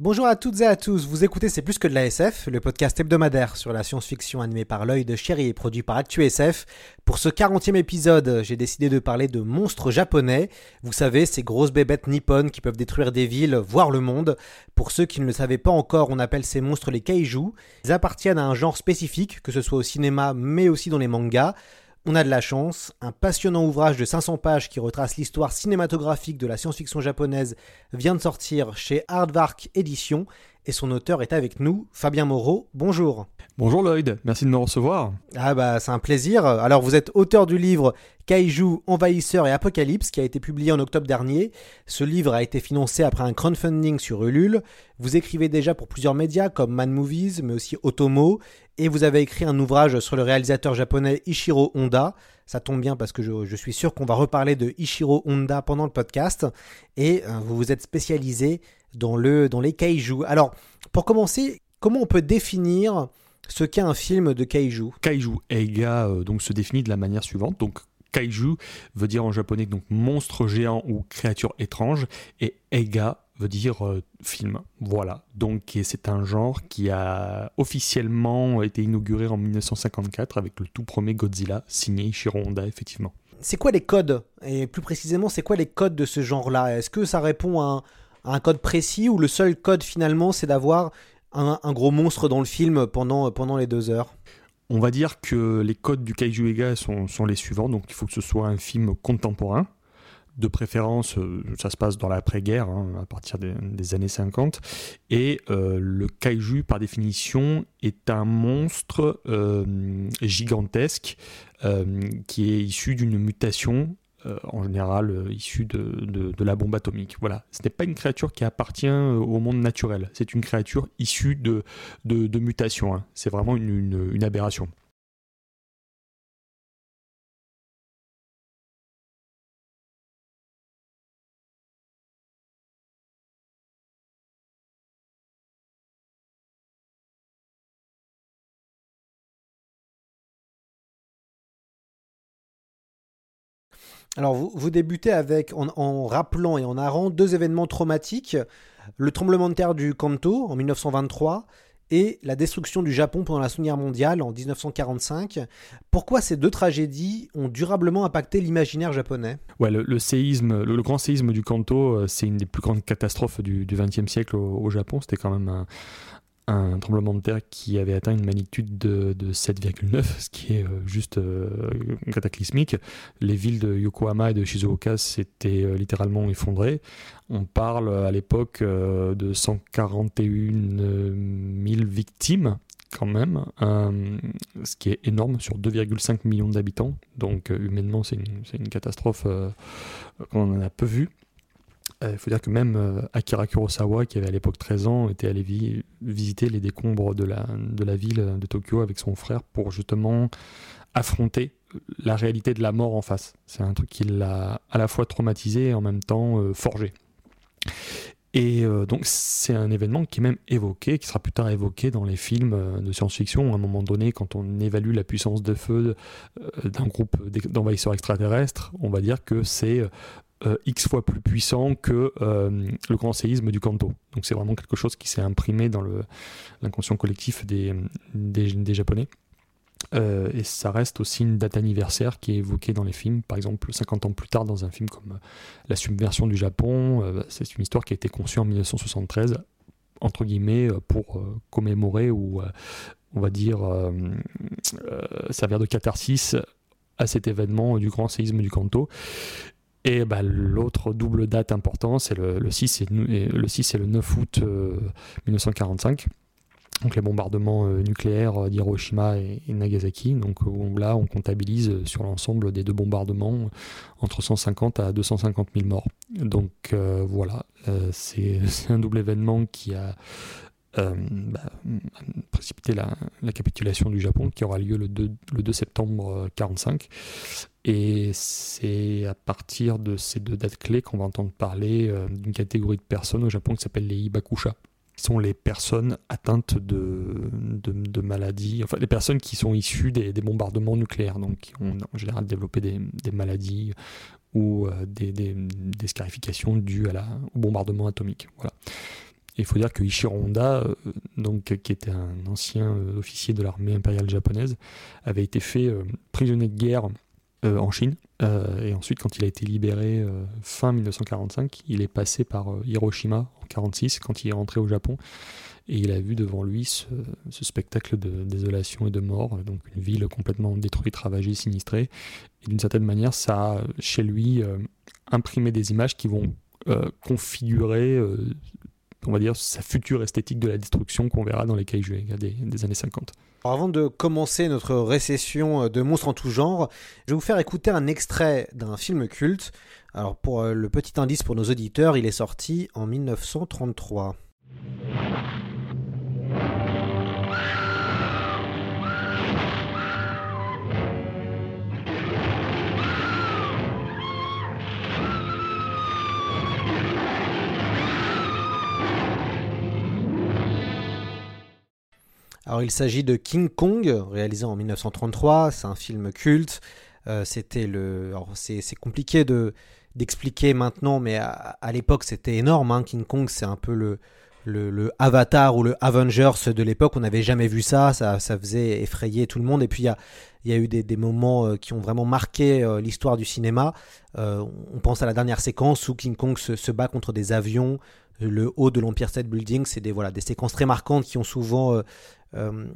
Bonjour à toutes et à tous, vous écoutez C'est plus que de la SF, le podcast hebdomadaire sur la science-fiction animé par l'œil de chéri et produit par ActuSF. Pour ce 40e épisode, j'ai décidé de parler de monstres japonais. Vous savez, ces grosses bébêtes nippones qui peuvent détruire des villes, voire le monde. Pour ceux qui ne le savaient pas encore, on appelle ces monstres les kaiju. Ils appartiennent à un genre spécifique, que ce soit au cinéma mais aussi dans les mangas. On a de la chance, un passionnant ouvrage de 500 pages qui retrace l'histoire cinématographique de la science-fiction japonaise vient de sortir chez Hardvark Éditions et son auteur est avec nous, Fabien Moreau. Bonjour. Bonjour Lloyd, merci de me recevoir. Ah bah c'est un plaisir. Alors vous êtes auteur du livre Kaiju, Envahisseur et Apocalypse qui a été publié en octobre dernier. Ce livre a été financé après un crowdfunding sur Ulule. Vous écrivez déjà pour plusieurs médias comme Man Movies mais aussi Otomo et vous avez écrit un ouvrage sur le réalisateur japonais Ishiro Honda. Ça tombe bien parce que je, je suis sûr qu'on va reparler de Ishiro Honda pendant le podcast. Et euh, vous vous êtes spécialisé dans, le, dans les kaiju. Alors, pour commencer, comment on peut définir ce qu'est un film de kaiju? Kaiju Eiga euh, donc se définit de la manière suivante. Donc kaiju veut dire en japonais donc monstre géant ou créature étrange et Eiga veut dire euh, film. Voilà. Donc c'est un genre qui a officiellement été inauguré en 1954 avec le tout premier Godzilla signé Ishiro Honda effectivement. C'est quoi les codes? Et plus précisément, c'est quoi les codes de ce genre-là? Est-ce que ça répond à un, à un code précis ou le seul code finalement c'est d'avoir un, gros monstre dans le film pendant, pendant les deux heures? On va dire que les codes du Kaiju Ega sont, sont les suivants. Donc il faut que ce soit un film contemporain. De préférence, euh, ça se passe dans l'après-guerre, hein, à partir des, années 50. Et euh, le kaiju, par définition, est un monstre euh, gigantesque euh, qui est issu d'une mutation euh, en général euh, issu de, la bombe atomique. Voilà, ce n'est pas une créature qui appartient au monde naturel, c'est une créature issue de, de, de mutation. Hein. C'est vraiment une aberration. Alors, vous, vous débutez avec, en, rappelant et en narrant deux événements traumatiques le tremblement de terre du Kanto en 1923 et la destruction du Japon pendant la Seconde Guerre mondiale en 1945. Pourquoi ces deux tragédies ont durablement impacté l'imaginaire japonais? Ouais, le, séisme, le, grand séisme du Kanto, c'est une des plus grandes catastrophes du XXe siècle au, au Japon. C'était quand même un, un tremblement de terre qui avait atteint une magnitude de, de 7,9, ce qui est euh, juste euh, cataclysmique. Les villes de Yokohama et de Shizuoka s'étaient euh, littéralement effondrées. On parle à l'époque de 141 000 victimes quand même, ce qui est énorme sur 2,5 millions d'habitants. Donc humainement, c'est une, une, catastrophe qu'on en a peu vue. Il euh, faut dire que même euh, Akira Kurosawa, qui avait à l'époque 13 ans, était allé vi visiter les décombres de la, ville de Tokyo avec son frère pour justement affronter la réalité de la mort en face. C'est un truc qui l'a à la fois traumatisé et en même temps euh, forgé. Et euh, donc c'est un événement qui est même évoqué, qui sera plus tard évoqué dans les films euh, de science-fiction. À un moment donné, quand on évalue la puissance de feu euh, d'un groupe d'envahisseurs extraterrestres, on va dire que c'est euh, X fois plus puissant que euh, le grand séisme du Kanto. Donc c'est vraiment quelque chose qui s'est imprimé dans l'inconscient collectif des, Japonais. Euh, et ça reste aussi une date anniversaire qui est évoquée dans les films. Par exemple, 50 ans plus tard, dans un film comme La submersion du Japon, c'est une histoire qui a été conçue en 1973, entre guillemets, pour commémorer ou, on va dire, servir de catharsis à cet événement du grand séisme du Kanto. Et bah, l'autre double date importante, c'est le, le, 6 et, le 6 et le 9 août 1945 donc les bombardements euh, nucléaires d'Hiroshima et, Nagasaki. Donc là, on comptabilise sur l'ensemble des deux bombardements entre 150 à 250 000 morts. Donc voilà, c'est un double événement qui a bah, précipité la, capitulation du Japon qui aura lieu le 2, le 2 septembre 1945. Et c'est à partir de ces deux dates clés qu'on va entendre parler d'une catégorie de personnes au Japon qui s'appelle les Ibakusha sont les personnes atteintes de, de, maladies, enfin les personnes qui sont issues des, bombardements nucléaires, donc qui ont en général développé des, maladies ou euh, des, des, scarifications dues au bombardement atomique. Voilà. Il faut dire que Ishiro Honda, euh, donc, qui était un ancien euh, officier de l'armée impériale japonaise, avait été fait prisonnier de guerre en Chine. et ensuite, quand il a été libéré fin 1945, il est passé par Hiroshima 46 quand il est rentré au Japon et il a vu devant lui ce, spectacle de désolation et de mort, donc une ville complètement détruite, ravagée, sinistrée. Et d'une certaine manière, ça a chez lui euh, imprimé des images qui vont euh, configurer, euh, on va dire, sa future esthétique de la destruction qu'on verra dans les kaiju des, années 50. avant de commencer notre récession de monstres en tout genre, je vais vous faire écouter un extrait d'un film culte alors pour euh, le petit indice pour nos auditeurs, il est sorti en 1933. Alors il s'agit de King Kong, réalisé en 1933. C'est un film culte. Euh, c'était le. c'est compliqué de d'expliquer maintenant, mais à, l'époque c'était énorme. Hein. King Kong, c'est un peu le, le, Avatar ou le Avengers de l'époque. On n'avait jamais vu ça, ça, ça, faisait effrayer tout le monde. Et puis il y a, y a, eu des, des, moments euh, qui ont vraiment marqué euh, l'histoire du cinéma. On pense à la dernière séquence où King Kong se, se bat contre des avions, le haut de l'Empire State Building. C'est des, voilà, des séquences très marquantes qui ont souvent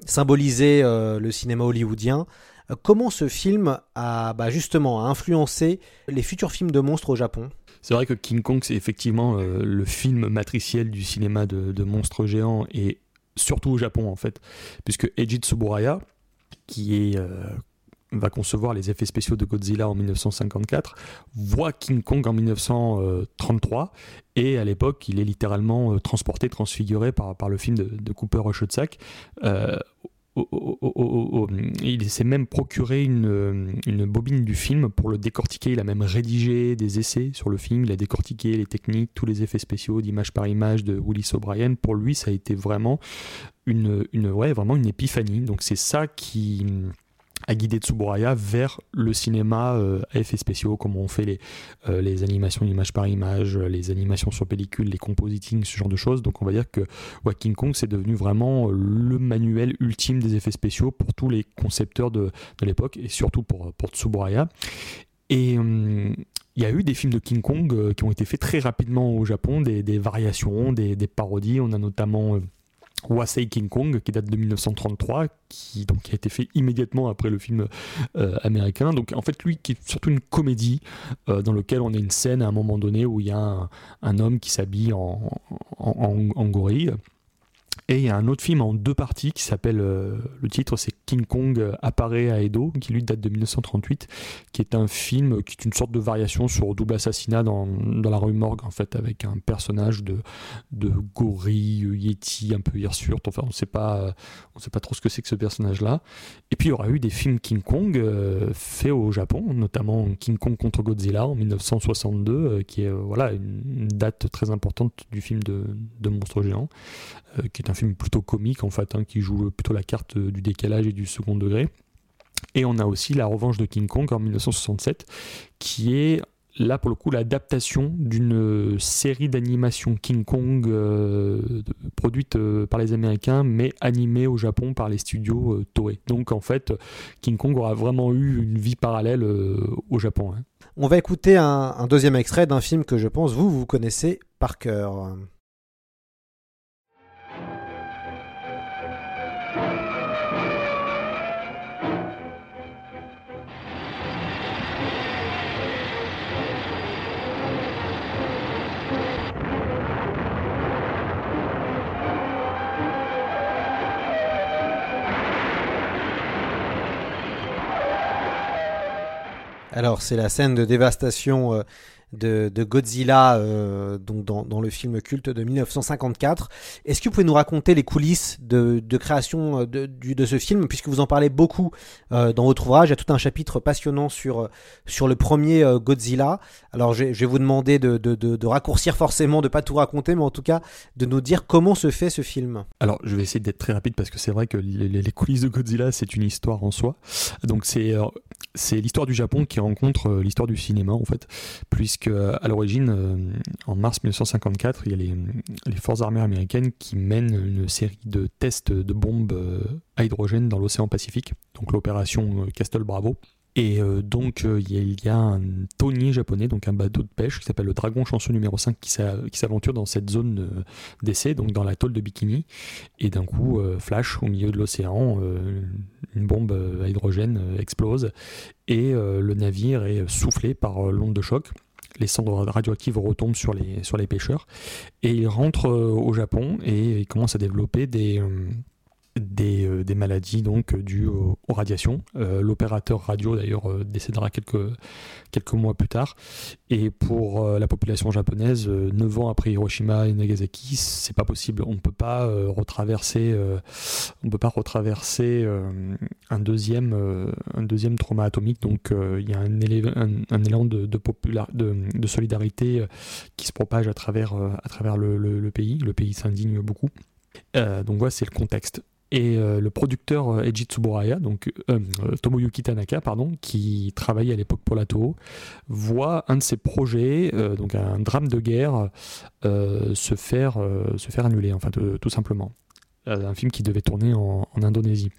symbolisé le cinéma hollywoodien. Euh, comment ce film a bah, justement influencé les futurs films de monstres au Japon? C'est vrai que King Kong, c'est effectivement euh, le film matriciel du cinéma de, monstres géants et surtout au Japon en fait, puisque Eiji Tsuburaya, qui est euh, va concevoir les effets spéciaux de Godzilla en 1954, voit King Kong en 1933 et à l'époque il est littéralement transporté, transfiguré par, par le film de, Cooper Rushotsak il s'est même procuré une, une, bobine du film pour le décortiquer. Il a même rédigé des essais sur le film. Il a décortiqué les techniques, tous les effets spéciaux d'image par image de Willis O'Brien. Pour lui, ça a été vraiment une, une, ouais, vraiment une épiphanie. Donc c'est ça qui à guider Tsuburaya vers le cinéma euh, à effets spéciaux, comme on fait les, euh, les animations image par image, les animations sur pellicule, les compositing, ce genre de choses. Donc on va dire que King Kong, c'est devenu vraiment le manuel ultime des effets spéciaux pour tous les concepteurs de, de l'époque, et surtout pour, pour Tsuburaya. Et hum, il y a eu des films de King Kong euh, qui ont été faits très rapidement au Japon, des, des variations, des, des, parodies. On a notamment... Wasei King Kong, qui date de 1933, qui, donc, a été fait immédiatement après le film euh, américain. Donc en fait, lui, qui est surtout une comédie euh, dans laquelle on a une scène à un moment donné où il y a un, homme qui s'habille en, en, gorille et il y a un autre film en deux parties qui s'appelle, euh, le titre c'est King Kong euh, apparaît à Edo, qui lui date de 1938, qui est un film qui est une sorte de variation sur double assassinat dans, dans la rue Morgue, en fait, avec un personnage de, de gorille, yeti, un peu hirsute, enfin on ne sait pas, trop ce que c'est que ce personnage-là. Et puis il y aura eu des films King Kong euh, faits au Japon, notamment King Kong contre Godzilla en 1962, qui est voilà, une, date très importante du film de, de monstres géants, qui est un film plutôt comique en fait, hein, qui joue plutôt la carte du décalage et du second degré. Et on a aussi La Revanche de King Kong en 1967, qui est là pour le coup l'adaptation d'une série d'animation King Kong euh, produite euh, par les Américains mais animée au Japon par les studios euh, Toei. Donc en fait King Kong aura vraiment eu une vie parallèle au Japon. Hein. On va écouter un, un deuxième extrait d'un film que je pense vous vous connaissez par cœur. Alors, c'est la scène de dévastation euh, de, Godzilla euh, donc dans, dans, le film culte de 1954. Est-ce que vous pouvez nous raconter les coulisses de, de création euh, de, de, ce film, puisque vous en parlez beaucoup euh, dans votre ouvrage Il y a tout un chapitre passionnant sur, sur le premier Godzilla. Alors je, vais vous demander de, de, raccourcir forcément, de pas tout raconter, mais en tout cas de nous dire comment se fait ce film. Alors je vais essayer d'être très rapide parce que c'est vrai que les, les, coulisses de Godzilla c'est une histoire en soi. Donc c'est c'est l'histoire du Japon qui rencontre l'histoire du cinéma en fait, puisque à l'origine, euh, en mars 1954, il y a les, forces armées américaines qui mènent une série de tests de bombes euh, à hydrogène dans l'océan Pacifique, donc l'opération euh, Castle Bravo. Et donc il y, a un tonnier japonais, donc un bateau de pêche qui s'appelle le Dragon Chanceux numéro 5 qui s'aventure dans cette zone d'essai, donc dans l'atoll de Bikini. Et d'un coup, flash au milieu de l'océan, une bombe à hydrogène explose et le navire est soufflé par l'onde de choc les cendres radioactives retombent sur les, sur les pêcheurs. Et ils rentrent euh, au Japon et ils commencent à développer des, euh, des, euh, des, maladies donc dues aux, radiations. Euh, l'opérateur radio d'ailleurs euh, décédera quelques, quelques mois plus tard. Et pour la population japonaise, 9 ans après Hiroshima et Nagasaki, c'est pas possible. On ne peut pas retraverser, on peut pas retraverser un deuxième, un deuxième trauma atomique. Donc il y a un, un, élan de, de, de, de, solidarité qui se propage à travers, à travers le, le, pays. Le pays s'indigne beaucoup. donc voilà, c'est le contexte. Et euh, le producteur euh, Eiji Tsuburaya, donc euh, Tomoyuki Tanaka, pardon, qui travaillait à l'époque pour la Toho, voit un de ses projets, donc un drame de guerre, se, faire, se faire annuler, enfin tout simplement. un film qui devait tourner en, en Indonésie.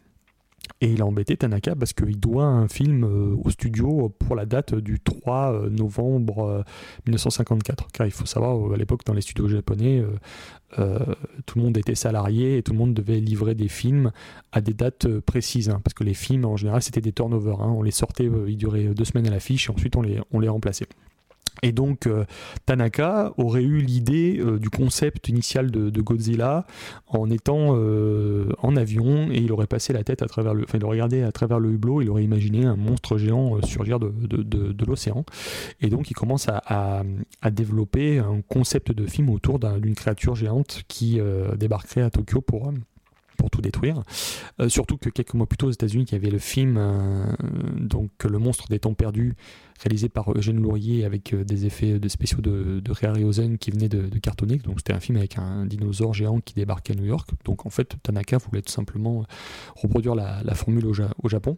Et il a embêté Tanaka parce qu'il doit un film au studio pour la date du 3 novembre 1954. Car il faut savoir, à l'époque, dans les studios japonais, euh, tout le monde était salarié et tout le monde devait livrer des films à des dates euh, précises. Hein, parce que les films, en général, c'était des turnovers. Hein. on les sortait, euh, ils duraient deux semaines à l'affiche et ensuite on les remplaçait. Et donc Tanaka aurait eu l'idée du concept initial de, Godzilla en étant en avion et il aurait passé la tête à travers le, enfin il aurait regardé à travers le hublot, il aurait imaginé un monstre géant surgir de, de l'océan. Et donc il commence à, à, développer un concept de film autour d'une créature géante qui débarquerait à Tokyo pour pour tout détruire. Euh, surtout que quelques mois plus tôt aux États-Unis, il y avait le film euh, donc Le monstre des temps perdus, réalisé par Eugène Laurier avec euh, des effets de spéciaux de, de Harryhausen qui venaient de, cartonner. Donc c'était un film avec un dinosaure géant qui débarquait à New York. Donc en fait, Tanaka voulait tout simplement reproduire la, formule au Japon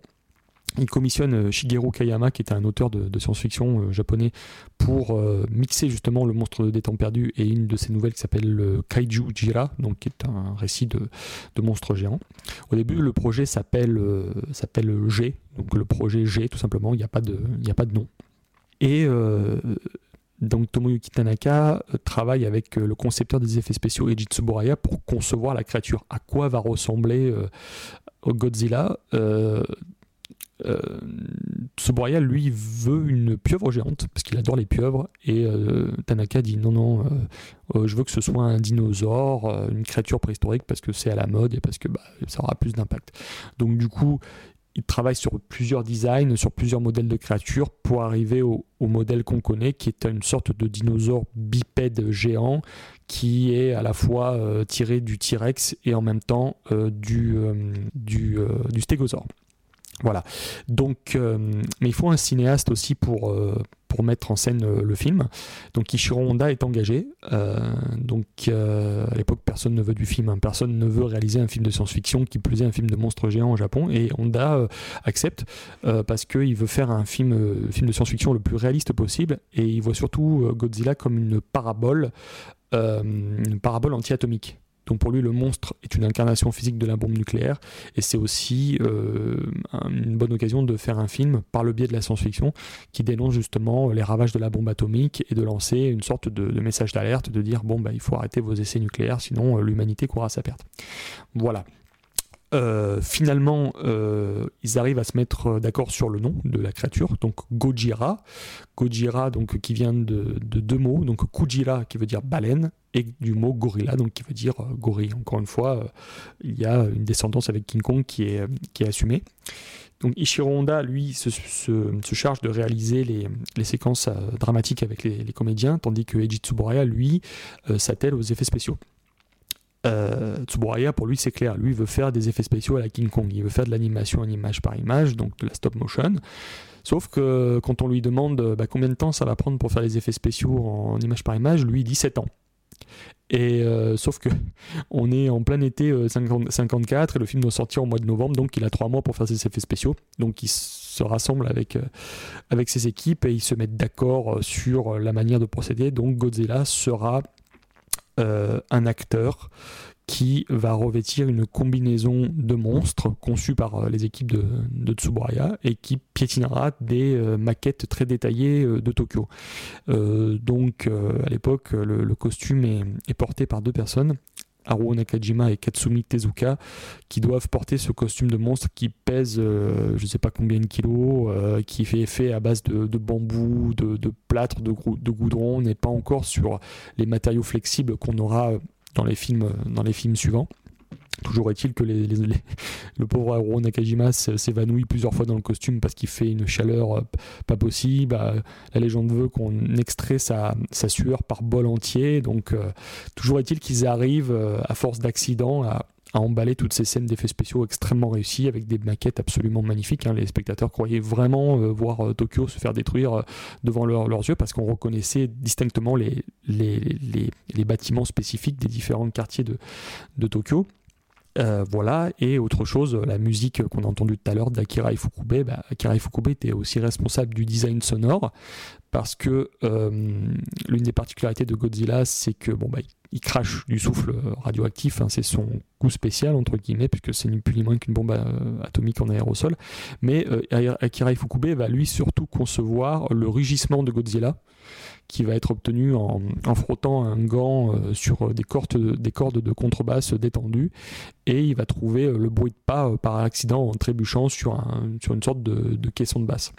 il commissionne euh, Shigeru Kayama, qui était un auteur de, science-fiction euh, japonais, pour euh, mixer justement Le monstre des temps perdus et une de ses nouvelles qui s'appelle Kaiju Jira, donc qui est un récit de, de monstres géants. Au début, le projet s'appelle s'appelle G, donc le projet G tout simplement, il n'y a, pas de, a pas de nom. Et donc Tomoyuki Tanaka travaille avec le concepteur des effets spéciaux Eiji Tsuburaya pour concevoir la créature. À quoi va ressembler Godzilla euh, Tsuburaya, lui, veut une pieuvre géante, parce qu'il adore les pieuvres, et euh, Tanaka dit non, non, euh, je veux que ce soit un dinosaure, une créature préhistorique, parce que c'est à la mode et parce que bah, ça aura plus d'impact. Donc du coup, il travaille sur plusieurs designs, sur plusieurs modèles de créatures, pour arriver au, modèle qu'on connaît, qui est une sorte de dinosaure bipède géant, qui est à la fois tiré du T-Rex et en même temps du, du, du stégosaure. Voilà. Donc, euh, mais il faut un cinéaste aussi pour, euh, mettre en scène euh, le film. Donc Ishiro Honda est engagé. donc à l'époque, personne ne veut du film. Hein. Personne ne veut réaliser un film de science-fiction, qui plus est un film de monstres géants au Japon. Et Honda accepte parce qu'il veut faire un film, film de science-fiction le plus réaliste possible. Et il voit surtout Godzilla comme une parabole, une parabole anti-atomique. Donc pour lui, le monstre est une incarnation physique de la bombe nucléaire et c'est aussi euh, une bonne occasion de faire un film par le biais de la science-fiction qui dénonce justement les ravages de la bombe atomique et de lancer une sorte de, message d'alerte, de dire bon bah il faut arrêter vos essais nucléaires sinon euh, l'humanité courra sa perte. Voilà. Euh, finalement, euh, ils arrivent à se mettre d'accord sur le nom de la créature, donc Gojira. Gojira, donc qui vient de, de deux mots, donc Kujira qui veut dire baleine et du mot gorilla, donc qui veut dire euh, gorille. Encore une fois, euh, il y a une descendance avec King Kong qui est, assumée. Donc Ishiro Honda, lui, se, charge de réaliser les, séquences euh, dramatiques avec les, les comédiens, tandis que Eiji Tsuburaya, lui, euh, s'attelle aux effets spéciaux. Euh, Tsuburaya, pour lui, c'est clair. Lui, veut faire des effets spéciaux à la King Kong. Il veut faire de l'animation en image par image, donc de la stop motion. Sauf que quand on lui demande euh, bah, combien de temps ça va prendre pour faire les effets spéciaux en image par image, lui, il dit 7 ans. Et euh, sauf que on est en plein été euh, 50 54 et le film doit sortir au mois de novembre, donc il a 3 mois pour faire ses effets spéciaux. Donc il se rassemble avec, avec ses équipes et ils se mettent d'accord sur la manière de procéder. Donc Godzilla sera euh, un acteur qui va revêtir une combinaison de monstres conçus par euh, les équipes de, de Tsuburaya et qui piétinera des euh, maquettes très détaillées de Tokyo. Donc à l'époque, le, costume est porté par deux personnes. Haruo Nakajima et Katsumi Tezuka qui doivent porter ce costume de monstre qui pèse euh, je ne sais pas combien de kilos, euh, qui fait fait à base de, bambou, de, plâtre, de, de goudron, on n'est pas encore sur les matériaux flexibles qu'on aura dans les films, dans les films suivants. Toujours est-il que le pauvre Haruo Nakajima s'évanouit plusieurs fois dans le costume parce qu'il fait une chaleur euh, pas possible. Bah, la légende veut qu'on extrait sa, sueur par bol entier. Donc, euh, toujours est-il qu'ils arrivent, euh, à force d'accidents, à, emballer toutes ces scènes d'effets spéciaux extrêmement réussies avec des maquettes absolument magnifiques. hein. Les spectateurs croyaient vraiment voir Tokyo se faire détruire devant leur- leurs yeux parce qu'on reconnaissait distinctement les, bâtiments spécifiques des différents quartiers de Tokyo. Euh, voilà, et autre chose, la musique qu'on a entendue tout à l'heure d'Akira Ifukube, bah, Akira était aussi responsable du design sonore parce que euh, l'une des particularités de Godzilla, c'est que bon, bah, il crache du souffle radioactif, hein, c'est son coup spécial, entre guillemets, puisque c'est ni plus ni moins qu'une bombe euh, atomique en aérosol. Mais euh, Akira Ifukube va lui surtout concevoir le rugissement de Godzilla, qui va être obtenu en, frottant un gant euh, sur des cordes, des cordes de contrebasse détendues, et il va trouver euh, le bruit de pas euh, par accident en trébuchant sur, un, sur une sorte de, caisson de basse.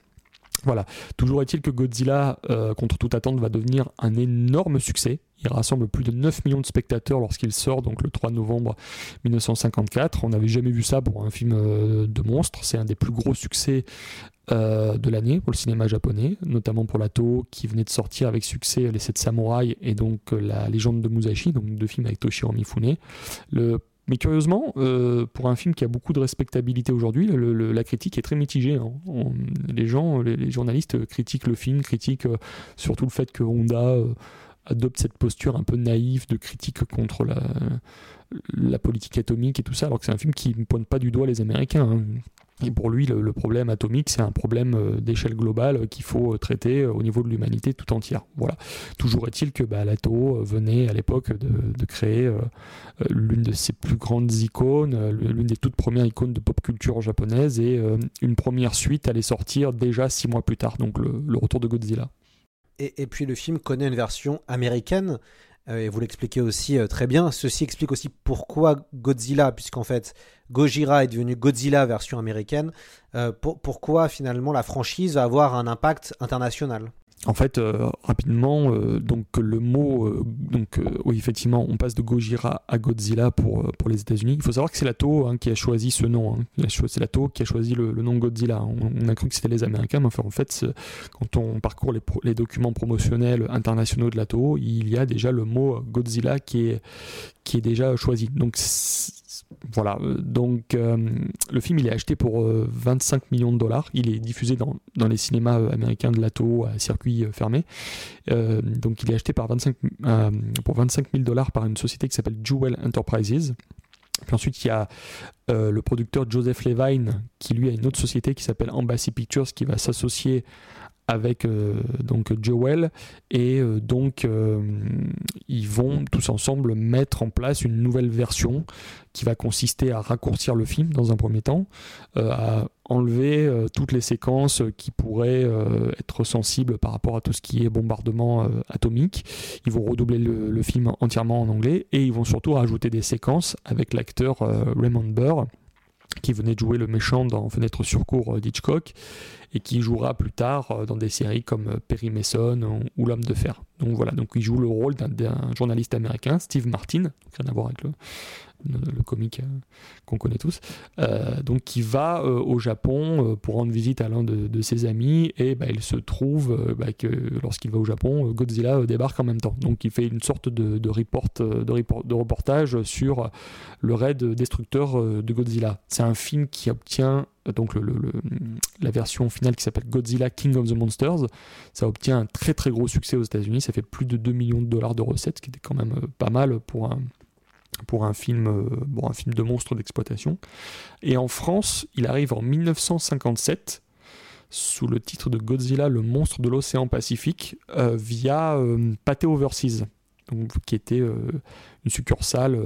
Voilà. Toujours est-il que Godzilla, euh, contre toute attente, va devenir un énorme succès. Il rassemble plus de 9 millions de spectateurs lorsqu'il sort, donc le 3 novembre 1954. On n'avait jamais vu ça pour un film euh, de monstre. C'est un des plus gros succès euh, de l'année pour le cinéma japonais, notamment pour la Toho qui venait de sortir avec succès Les 7 samouraïs et donc euh, La légende de Musashi, donc deux films avec Toshiro Mifune. Mais curieusement, euh, pour un film qui a beaucoup de respectabilité aujourd'hui, la critique est très mitigée. hein. Les gens, les, journalistes critiquent le film, critiquent surtout le fait que Honda adopte cette posture un peu naïve de critique contre la, la politique atomique et tout ça, alors que c'est un film qui ne pointe pas du doigt les Américains. hein. Et pour lui, le, problème atomique, c'est un problème euh, d'échelle globale euh, qu'il faut euh, traiter au niveau de l'humanité tout entière. Voilà. Toujours est-il que bah, la Toho euh, venait à l'époque de, créer l'une de ses plus grandes icônes, l'une des toutes premières icônes de pop culture japonaise, et une première suite allait sortir déjà six mois plus tard, donc le, retour de Godzilla. Et, puis le film connaît une version américaine, et vous l'expliquez aussi euh, très bien. Ceci explique aussi pourquoi Godzilla, puisqu'en fait Gojira est devenu Godzilla version américaine, euh, pour- pourquoi finalement la franchise va avoir un impact international. En fait, euh, rapidement, euh, donc le mot, euh, donc oui, effectivement, on passe de Gojira à Godzilla pour, pour les États-Unis. Il faut savoir que c'est la Toho hein, qui a choisi ce nom. hein. C'est la Toho qui a choisi le, nom Godzilla. On, a cru que c'était les Américains, mais en fait, quand on parcourt les, documents promotionnels internationaux de la Toho, il y a déjà le mot Godzilla qui est, qui est déjà choisi. Donc voilà, Euh, donc euh, le film il est acheté pour euh, 25 millions de dollars. Il est diffusé dans, dans les cinémas euh, américains de la Toho à circuit euh, fermé. Euh, donc il est acheté par 25, euh, pour 25 000 dollars par une société qui s'appelle Jewel Enterprises. Puis ensuite, il y a euh, le producteur Joseph Levine qui lui a une autre société qui s'appelle Embassy Pictures qui va s'associer avec euh, donc Jewel et euh, donc euh, ils vont tous ensemble mettre en place une nouvelle version qui va consister à raccourcir le film dans un premier temps, à enlever toutes les séquences qui pourraient être sensibles par rapport à tout ce qui est bombardement atomique. Ils vont redoubler le, film entièrement en anglais et ils vont surtout rajouter des séquences avec l'acteur Raymond Burr qui venait de jouer le méchant dans Fenêtre sur cour d'Hitchcock et qui jouera plus tard dans des séries comme Perry Mason ou L'homme de fer. Donc voilà, donc il joue le rôle d'un journaliste américain, Steve Martin, donc rien à voir avec le, comique euh, qu'on connaît tous, euh, donc qui va euh, au Japon pour rendre visite à l'un de, ses amis et bah, il se trouve bah, que lorsqu'il va au Japon, Godzilla débarque en même temps. Donc il fait une sorte de reportage sur le raid destructeur de Godzilla. C'est un film qui obtient donc la version finale qui s'appelle Godzilla King of the Monsters, ça obtient un très très gros succès aux États-Unis, ça fait plus de 2 millions de dollars de recettes, ce qui était quand même pas mal pour un, pour un film, euh, bon, un film de monstre d'exploitation. Et en France, il arrive en 1957 sous le titre de Godzilla, le monstre de l'océan Pacifique, euh, via euh, Pathé Overseas, donc, qui était une succursale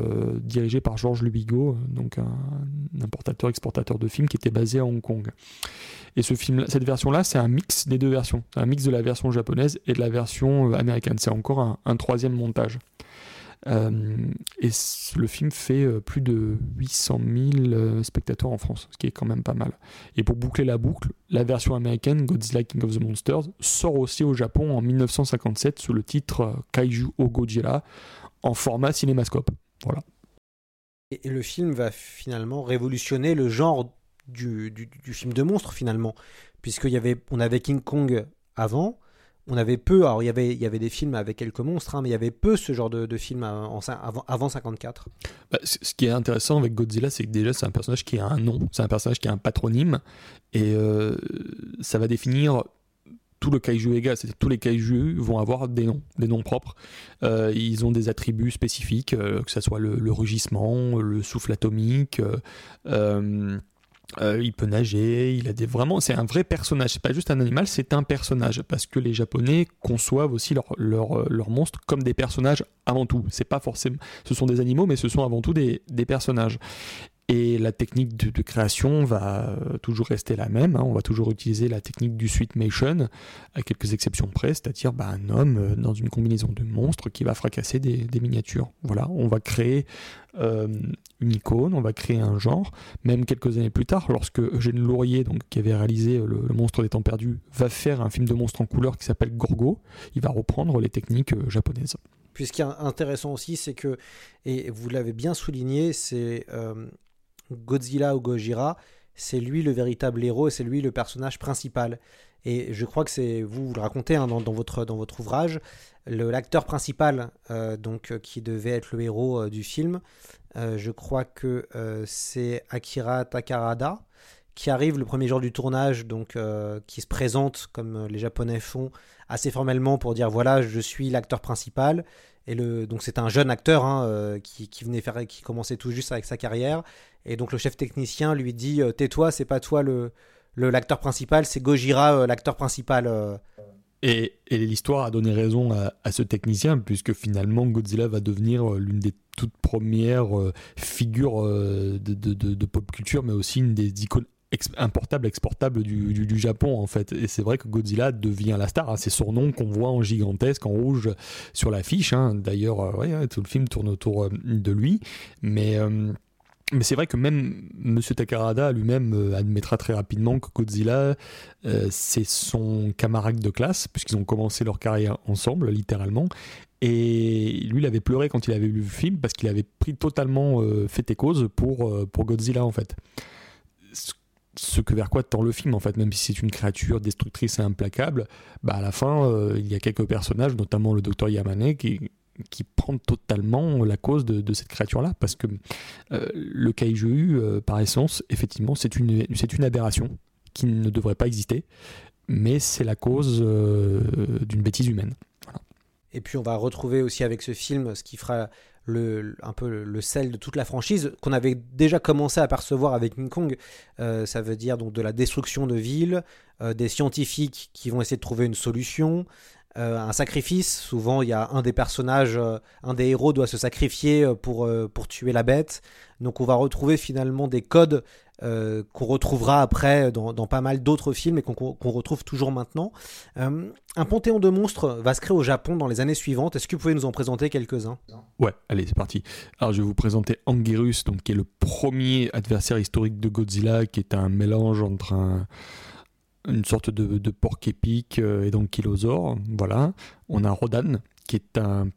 dirigée par Georges Lubigo, donc un, importateur-exportateur de films qui était basé à Hong Kong. Et ce film, cette version-là, c'est un mix des deux versions, un mix de la version japonaise et de la version américaine. C'est encore un troisième montage. Euh, et le film fait euh, plus de 800 000 euh, spectateurs en France, ce qui est quand même pas mal. Et pour boucler la boucle, la version américaine Godzilla King of the Monsters sort aussi au Japon en 1957 sous le titre Kaiju O Godzilla en format cinémascope. Voilà. Et le film va finalement révolutionner le genre du, du, du film de monstre finalement, puisqu'il y avait, on avait King Kong avant, on avait peu, alors il y avait, il y avait des films avec quelques monstres, hein, mais il y avait peu ce genre de, de films avant, avant 54. Bah, ce qui est intéressant avec Godzilla, c'est que déjà c'est un personnage qui a un nom, c'est un personnage qui a un patronyme, et euh, ça va définir le kaiju Ega, c'est-à-dire tous les kaiju vont avoir des noms, des noms propres. Euh, ils ont des attributs spécifiques, euh, que ce soit le, rugissement, le souffle atomique, euh, il peut nager, il a des vraiment, c'est un vrai personnage. C'est pas juste un animal, c'est un personnage parce que les Japonais conçoivent aussi leurs leur, leur monstres comme des personnages avant tout. C'est pas forcément, ce sont des animaux, mais ce sont avant tout des, des personnages. Et la technique de, création va euh, toujours rester la même. Hein. On va toujours utiliser la technique du suitmation, à quelques exceptions près, c'est-à-dire bah, un homme euh, dans une combinaison de monstres qui va fracasser des, miniatures. Voilà, on va créer euh, une icône, on va créer un genre. Même quelques années plus tard, lorsque Eugène Laurier, donc, qui avait réalisé le, monstre des temps perdus, va faire un film de monstre en couleur qui s'appelle Gorgo, il va reprendre les techniques japonaises. Puis ce qui est intéressant aussi, c'est que, et vous l'avez bien souligné, c'est Godzilla ou Gojira, c'est lui le véritable héros et c'est lui le personnage principal. Et je crois que c'est vous, vous le racontez hein, dans, votre, dans votre ouvrage, l'acteur principal euh, donc euh, qui devait être le héros euh, du film. je crois que c'est Akira Takarada qui arrive le premier jour du tournage, donc qui se présente comme les Japonais font assez formellement pour dire voilà je suis l'acteur principal. Et donc c'est un jeune acteur hein, qui, qui, venait faire, qui commençait tout juste avec sa carrière. Et donc le chef technicien lui dit euh, Tais-toi, c'est pas toi le l'acteur principal, c'est Gojira euh, l'acteur principal. Euh. Et, et l'histoire a donné raison à, ce technicien, puisque finalement Godzilla va devenir l'une des toutes premières figures de, pop culture, mais aussi une des icônes importables, exportables du, Japon en fait. Et c'est vrai que Godzilla devient la star. Hein. C'est son nom qu'on voit en gigantesque, en rouge sur l'affiche. Hein. D'ailleurs, ouais, tout le film tourne autour de lui. Mais mais c'est vrai que même M. Takarada lui-même euh, admettra très rapidement que Godzilla, euh, c'est son camarade de classe, puisqu'ils ont commencé leur carrière ensemble, littéralement. Et lui, il avait pleuré quand il avait vu le film, parce qu'il avait pris totalement euh, fait et cause pour, pour Godzilla, en fait. Ce que vers quoi tend le film, en fait, même si c'est une créature destructrice et implacable, bah à la fin, il y a quelques personnages, notamment le docteur Yamane, qui, qui prend totalement la cause de, cette créature-là, parce que euh, le kaiju, euh, par essence, effectivement, c'est une, c'est une aberration qui ne devrait pas exister, mais c'est la cause euh, d'une bêtise humaine. Et puis on va retrouver aussi avec ce film ce qui fera le, un peu le, sel de toute la franchise qu'on avait déjà commencé à percevoir avec King Kong. ça veut dire donc de la destruction de villes, des scientifiques qui vont essayer de trouver une solution, euh, un sacrifice. Souvent, il y a un des personnages, euh, un des héros doit se sacrifier euh, pour, pour tuer la bête. Donc, on va retrouver finalement des codes qu'on retrouvera après dans, pas mal d'autres films et qu'on retrouve toujours maintenant. un panthéon de monstres va se créer au Japon dans les années suivantes. Est-ce que vous pouvez nous en présenter quelques-uns? Ouais, allez, c'est parti. Alors, je vais vous présenter Anguirus, donc, qui est le premier adversaire historique de Godzilla, qui est un mélange entre un une sorte de, porc épique euh, et d'ankylosaure. Voilà. On a Rodan, qui est un,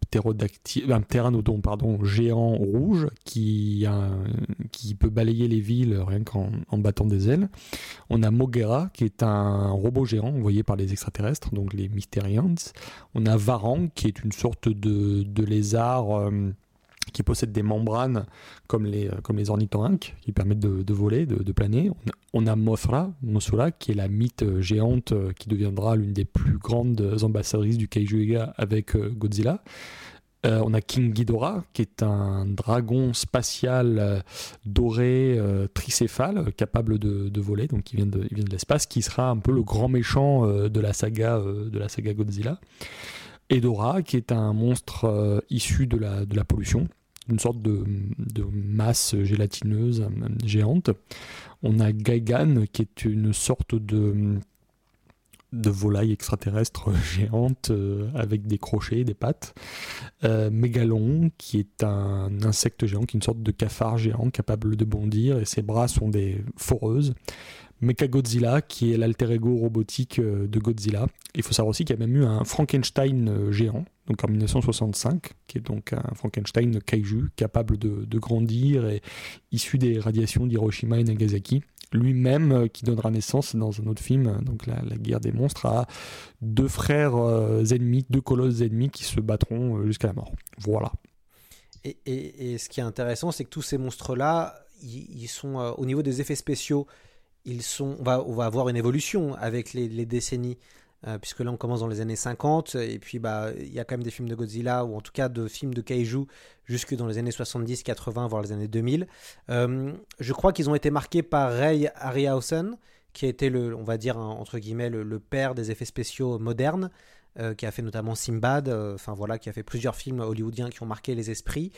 un pteranodon pardon, géant rouge qui, qui peut balayer les villes rien qu'en en battant des ailes. On a Mogera, qui est un robot géant envoyé par les extraterrestres, donc les Mysterians. On a Varang, qui est une sorte de, de lézard. Euh, qui possèdent des membranes comme les, euh, comme les ornithorynques qui permettent de, voler, de, planer. On a, Mothra, Mothra, qui est la mythe euh, géante euh, qui deviendra l'une des plus grandes ambassadrices du Kaiju avec Godzilla. on a King Ghidorah, qui est un dragon spatial doré, tricéphale, capable de, voler, donc qui vient de, de l'espace, qui sera un peu le grand méchant de, la saga, de la saga Godzilla. Edora, qui est un monstre euh, issu de la, pollution, une sorte de, masse gélatineuse euh, géante. On a Gaigan, qui est une sorte de, de volaille extraterrestre géante euh, avec des crochets, des pattes. Mégalon, qui est un insecte géant, qui est une sorte de cafard géant capable de bondir, et ses bras sont des foreuses. Mechagodzilla, qui est l'alter ego robotique euh, de Godzilla. Il faut savoir aussi qu'il y a même eu un Frankenstein euh, géant, donc en 1965, qui est donc un Frankenstein kaiju capable de, grandir et issu des radiations d'Hiroshima et Nagasaki. Lui-même euh, qui donnera naissance dans un autre film, donc la, guerre des monstres, à deux frères ennemis, deux colosses ennemis qui se battront jusqu'à la mort. Voilà. Et, ce qui est intéressant, c'est que tous ces monstres-là, ils, sont au niveau des effets spéciaux ils sont, on, va, on va avoir une évolution avec les, décennies, euh, puisque là on commence dans les années 50, et puis bah, il y a quand même des films de Godzilla, ou en tout cas de films de Kaiju, jusque dans les années 70, 80, voire les années 2000. Euh, je crois qu'ils ont été marqués par Ray Harryhausen, qui a été, le, on va dire, entre guillemets, le, père des effets spéciaux modernes. Euh, qui a fait notamment Simbad, enfin voilà, qui a fait plusieurs films hollywoodiens qui ont marqué les esprits.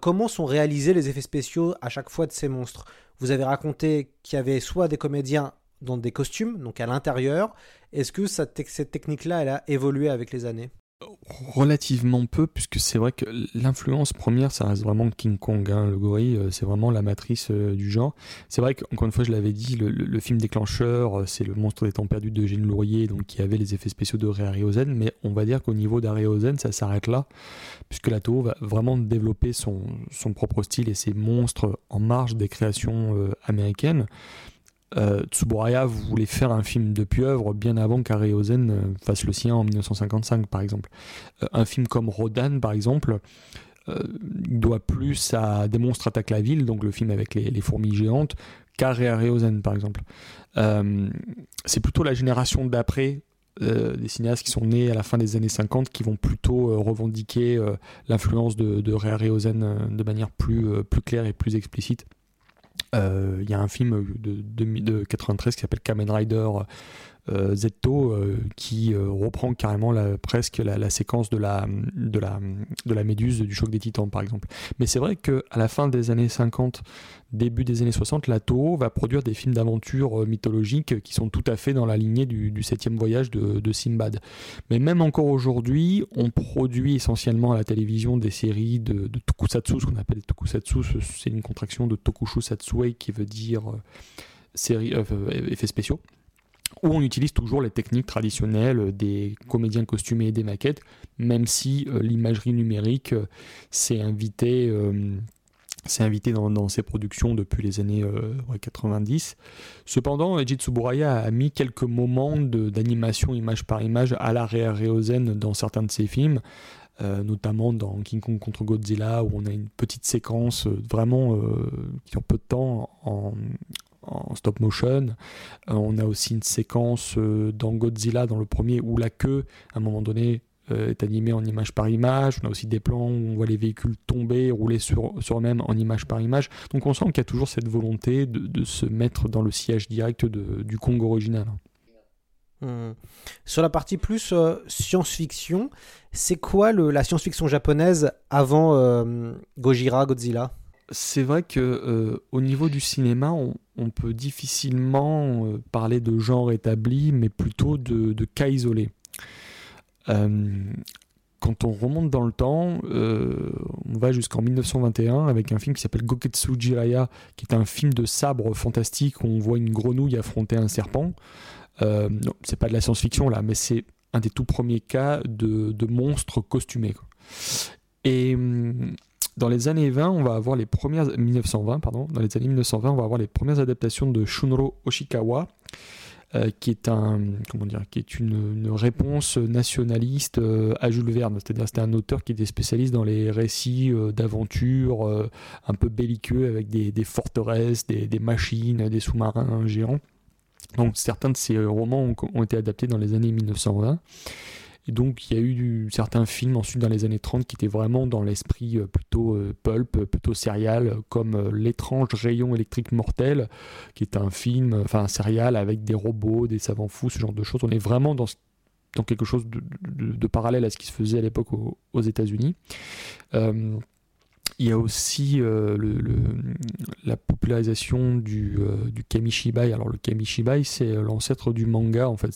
comment sont réalisés les effets spéciaux à chaque fois de ces monstres? Vous avez raconté qu'il y avait soit des comédiens dans des costumes, donc à l'intérieur. Est-ce que cette technique-là, elle a évolué avec les années? Relativement peu, puisque c'est vrai que l'influence première, ça reste vraiment King Kong, hein, le gorille, euh, c'est vraiment la matrice euh, du genre. C'est vrai qu'encore une fois, je l'avais dit, le, film déclencheur, euh, c'est le monstre des temps perdus de Gene Laurier, donc qui avait les effets spéciaux de Ray Harryhausen, mais on va dire qu'au niveau d'Harryhausen, ça s'arrête là, puisque la Toho va vraiment développer son, son, propre style et ses monstres en marge des créations américaines euh, Tsuburaya voulait faire un film de pieuvre bien avant qu'Ariozen euh, fasse le sien en 1955 par exemple. Euh, un film comme Rodan par exemple doit plus à Des monstres attaquent la ville, donc le film avec les, fourmis géantes, qu'à Ariozen par exemple. c'est plutôt la génération d'après des cinéastes qui sont nés à la fin des années 50 qui vont plutôt revendiquer l'influence de, de de manière plus claire et plus explicite. Euh, il y a un film de, de, de 93 qui s'appelle Kamen Rider Zetto euh, qui reprend carrément la, presque la, séquence de la, de, la, de la méduse du choc des titans par exemple. Mais c'est vrai qu'à la fin des années 50, début des années 60, la Toho va produire des films d'aventure mythologiques qui sont tout à fait dans la lignée du, du septième voyage de, Simbad. Mais même encore aujourd'hui, on produit essentiellement à la télévision des séries de, tokusatsu, ce qu'on appelle tokusatsu, c'est une contraction de tokushu satsue qui veut dire série, effets spéciaux où on utilise toujours les techniques traditionnelles des comédiens costumés et des maquettes, même si euh, l'imagerie numérique euh, s'est invitée, euh, invité dans, ces productions depuis les années 90. Cependant, Eiji Tsuburaya a mis quelques moments d'animation image par image à la Réozen dans certains de ses films, notamment dans King Kong contre Godzilla, où on a une petite séquence vraiment qui dure peu de temps en, en stop motion. Euh, on a aussi une séquence euh, dans Godzilla, dans le premier, où la queue, à un moment donné, euh, est animée en image par image. On a aussi des plans où on voit les véhicules tomber, rouler sur, eux-mêmes en image par image. Donc on sent qu'il y a toujours cette volonté de, se mettre dans le siège direct du Kong original. Hmm. Sur la partie plus science-fiction, c'est quoi la science-fiction japonaise avant Gojira, Godzilla? C'est vrai que euh, au niveau du cinéma, on, peut difficilement euh, parler de genre établi, mais plutôt de, cas isolés. Euh, quand on remonte dans le temps, on va jusqu'en 1921 avec un film qui s'appelle Goketsu Jiraya, qui est un film de sabre fantastique où on voit une grenouille affronter un serpent. Non, c'est pas de la science-fiction là, mais c'est un des tout premiers cas de, monstres costumés. Et hum, dans les années 20, on va avoir les premières 1920 pardon, dans les années 1920, on va avoir les premières adaptations de Shunro Oshikawa, euh, qui est un comment dire, qui est une, réponse nationaliste euh, à Jules Verne. C'est-à-dire c'était un auteur qui était spécialiste dans les récits euh, d'aventure euh, un peu belliqueux avec des, forteresses, des, machines, des sous-marins géants. Donc certains de ces romans ont été adaptés dans les années 1920. Donc il y a eu certains films ensuite dans les années 30 qui étaient vraiment dans l'esprit euh, plutôt euh, pulp, euh, plutôt serial, comme L'étrange rayon électrique mortel, qui est un film, enfin un serial avec des robots, des savants fous, ce genre de choses. On est vraiment dans, quelque chose de, parallèle à ce qui se faisait à l'époque au- aux États-Unis. Il y a aussi euh, la popularisation du, euh, du kamishibai. Alors le kamishibai, c'est euh, l'ancêtre du manga. En fait,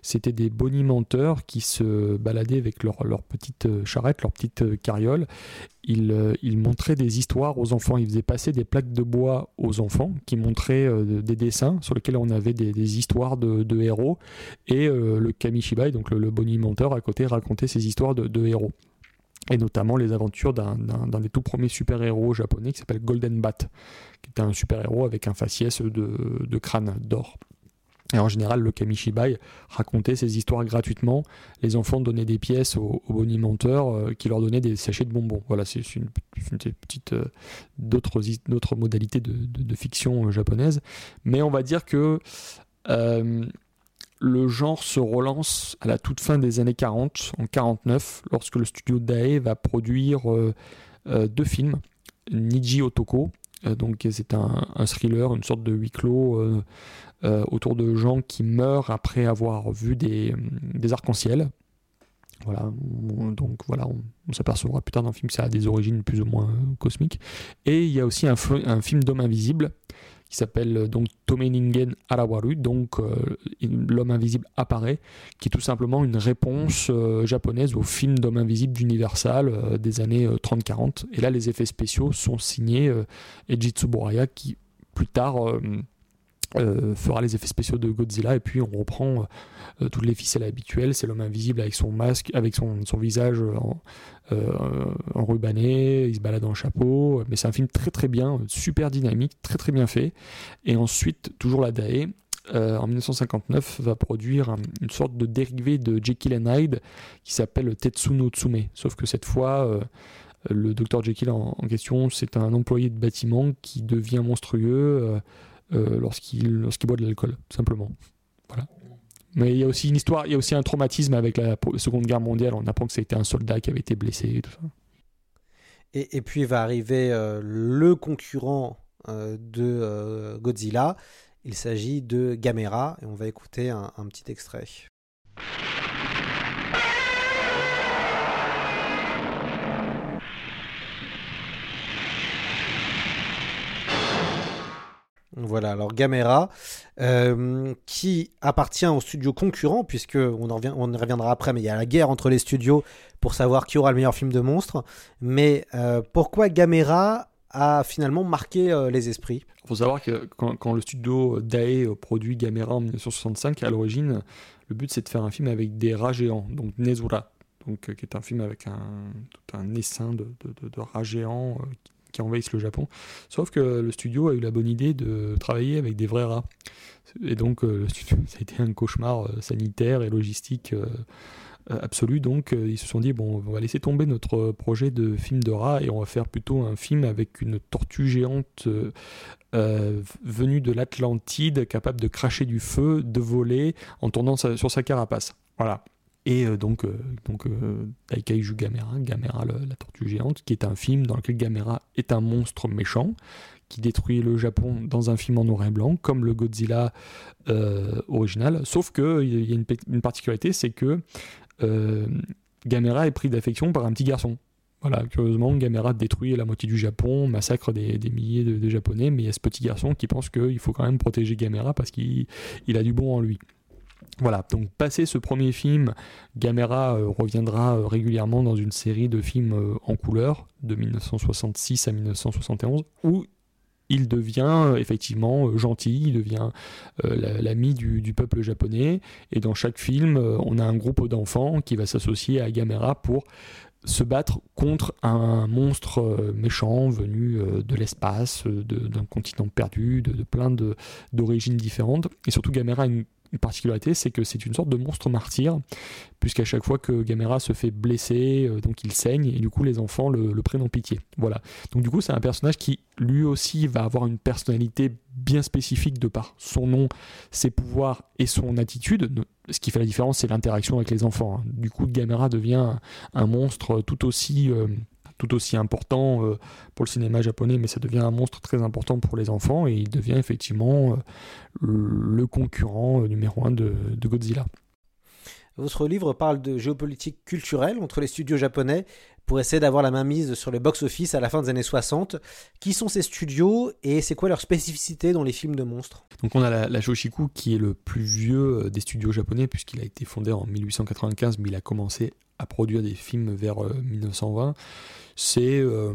c'était des bonimenteurs qui se baladaient avec leur, petite charrette, leur petite carriole. Ils, montraient des histoires aux enfants. Ils faisaient passer des plaques de bois aux enfants qui montraient des dessins sur lesquels on avait des, histoires de, héros. Et le kamishibai, donc le, le bonimenteur à côté, racontait ces histoires de héros. Et notamment les aventures d'un des tout premiers super-héros japonais qui s'appelle Golden Bat, qui était un super-héros avec un faciès de, crâne d'or. Et en général, le Kamishibai racontait ces histoires gratuitement. Les enfants donnaient des pièces aux, aux bonimenteurs euh, qui leur donnaient des sachets de bonbons. Voilà, c'est une, petite euh, d'autres modalités de, fiction euh, japonaise. Mais on va dire que le genre se relance à la toute fin des années 40, en 49, lorsque le studio Dae va produire euh, euh, deux films. Niji Otoko, euh, donc c'est un, thriller, une sorte de huis clos autour de gens qui meurent après avoir vu des, arcs-en-ciel. Voilà, on- donc voilà, on, s'apercevra plus tard dans le film ça a des origines plus ou moins cosmiques. Et il y a aussi un, un film d'homme invisible qui s'appelle euh, donc Tomeningen Arawaru, donc euh, l'homme invisible apparaît, qui est tout simplement une réponse euh, japonaise au film d'homme invisible d'Universal des années euh, 30-40. Et là, les effets spéciaux sont signés euh, Eiji Tsuburaya, qui plus tard euh, euh, fera les effets spéciaux de Godzilla, et puis on reprend euh, toutes les ficelles habituelles. C'est l'homme invisible avec son masque, avec son, son visage en, euh, enrubanné, il se balade en chapeau, mais c'est un film très très bien, super dynamique, très très bien fait. Et ensuite, toujours la DAE, euh, en 1959, va produire un- une sorte de dérivé de Jekyll and Hyde qui s'appelle Tetsu no Tsume. Sauf que cette fois, euh, le docteur Jekyll en question, c'est un employé de bâtiment qui devient monstrueux euh, lorsqu'il boit de l'alcool, simplement. Voilà. Mais il y a aussi une histoire, il y a aussi un traumatisme avec la Seconde Guerre mondiale. On apprend que été un soldat qui avait été blessé et tout ça. Et, et puis va arriver euh, le concurrent euh, de euh, Godzilla. Il s'agit de Gamera et on va écouter un petit extrait. Voilà, alors Gamera, euh, qui appartient au studio concurrent, puisque on, y reviendra après, mais il y a la guerre entre les studios pour savoir qui aura le meilleur film de monstre. Mais euh, pourquoi Gamera a finalement marqué euh, les esprits? Il faut savoir que quand, le studio Dae produit Gamera en 1965, à l'origine, le but c'est de faire un film avec des rats géants, donc Nezura, donc, qui est un film avec un, tout un essaim de, de, rats géants qui envahissent le Japon. Sauf que le studio a eu la bonne idée de travailler avec des vrais rats. Et donc euh, ça a été un cauchemar euh, sanitaire et logistique euh, absolu. Donc ils se sont dit, bon, on va laisser tomber notre projet de film de rats et on va faire plutôt un film avec une tortue géante. euh, euh, venu de l'Atlantide, capable de cracher du feu, de voler en tournant sur sa carapace. Voilà. Et euh, donc, euh, donc euh, Daikaiju Gamera, Gamera la tortue géante, qui est un film dans lequel Gamera est un monstre méchant, qui détruit le Japon dans un film en noir et blanc, comme le Godzilla original. Sauf qu'il y a une, particularité, c'est que Gamera est pris d'affection par un petit garçon. Voilà, curieusement, Gamera détruit la moitié du Japon, massacre des, milliers de, Japonais, mais il y a ce petit garçon qui pense qu'il faut quand même protéger Gamera parce qu'il il a du bon en lui. Voilà, donc passé ce premier film, Gamera euh, reviendra euh, régulièrement dans une série de films euh, en couleur de 1966 à 1971 où il devient effectivement gentil, il devient l'ami du, du, peuple japonais et dans chaque film on a un groupe d'enfants qui va s'associer à Gamera pour se battre contre un monstre méchant venu de l'espace, d'un continent perdu, de, de plein d'origines différentes. Et surtout, Gamera a une particularité, c'est que c'est une sorte de monstre martyr, puisqu'à chaque fois que Gamera se fait blesser, euh, donc il saigne, et du coup les enfants le, prennent en pitié. Voilà. Donc du coup c'est un personnage qui lui aussi va avoir une personnalité bien spécifique de par son nom, ses pouvoirs et son attitude. Ce qui fait la différence, c'est l'interaction avec les enfants. Hein. Du coup, Gamera devient un, un monstre tout aussi euh, tout aussi important euh, pour le cinéma japonais, mais ça devient un monstre très important pour les enfants et il devient effectivement euh, le concurrent euh, numéro un de, de Godzilla. Votre livre parle de géopolitique culturelle entre les studios japonais pour essayer d'avoir la main mise sur le box-office à la fin des années 60. Qui sont ces studios et c'est quoi leur spécificité dans les films de monstres? Donc on a la, la, Shoshiku qui est le plus vieux des studios japonais puisqu'il a été fondé en 1895 mais il a commencé à produire des films vers euh, 1920. C'est euh,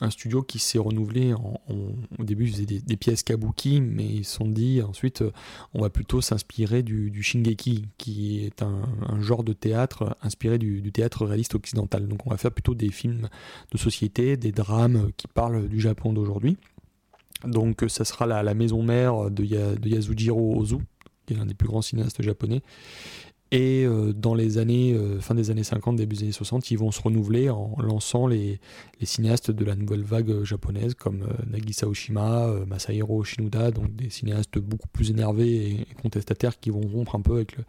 un studio qui s'est renouvelé. En, en, au début, il faisait des, pièces kabuki, mais ils se sont dit ensuite, euh, on va plutôt s'inspirer du, shingeki, qui est un, genre de théâtre inspiré du, théâtre réaliste occidental. Donc, on va faire plutôt des films de société, des drames qui parlent du Japon d'aujourd'hui. Donc, ça sera la, maison mère de, de Yasujiro Ozu, qui est l'un des plus grands cinéastes japonais. Et euh, dans les années, euh, fin des années 50, début des années 60, ils vont se renouveler en lançant les, les cinéastes de la nouvelle vague japonaise comme euh, Nagisa Oshima, euh, Masahiro Shinoda, donc des cinéastes beaucoup plus énervés et contestataires qui vont rompre un peu avec le,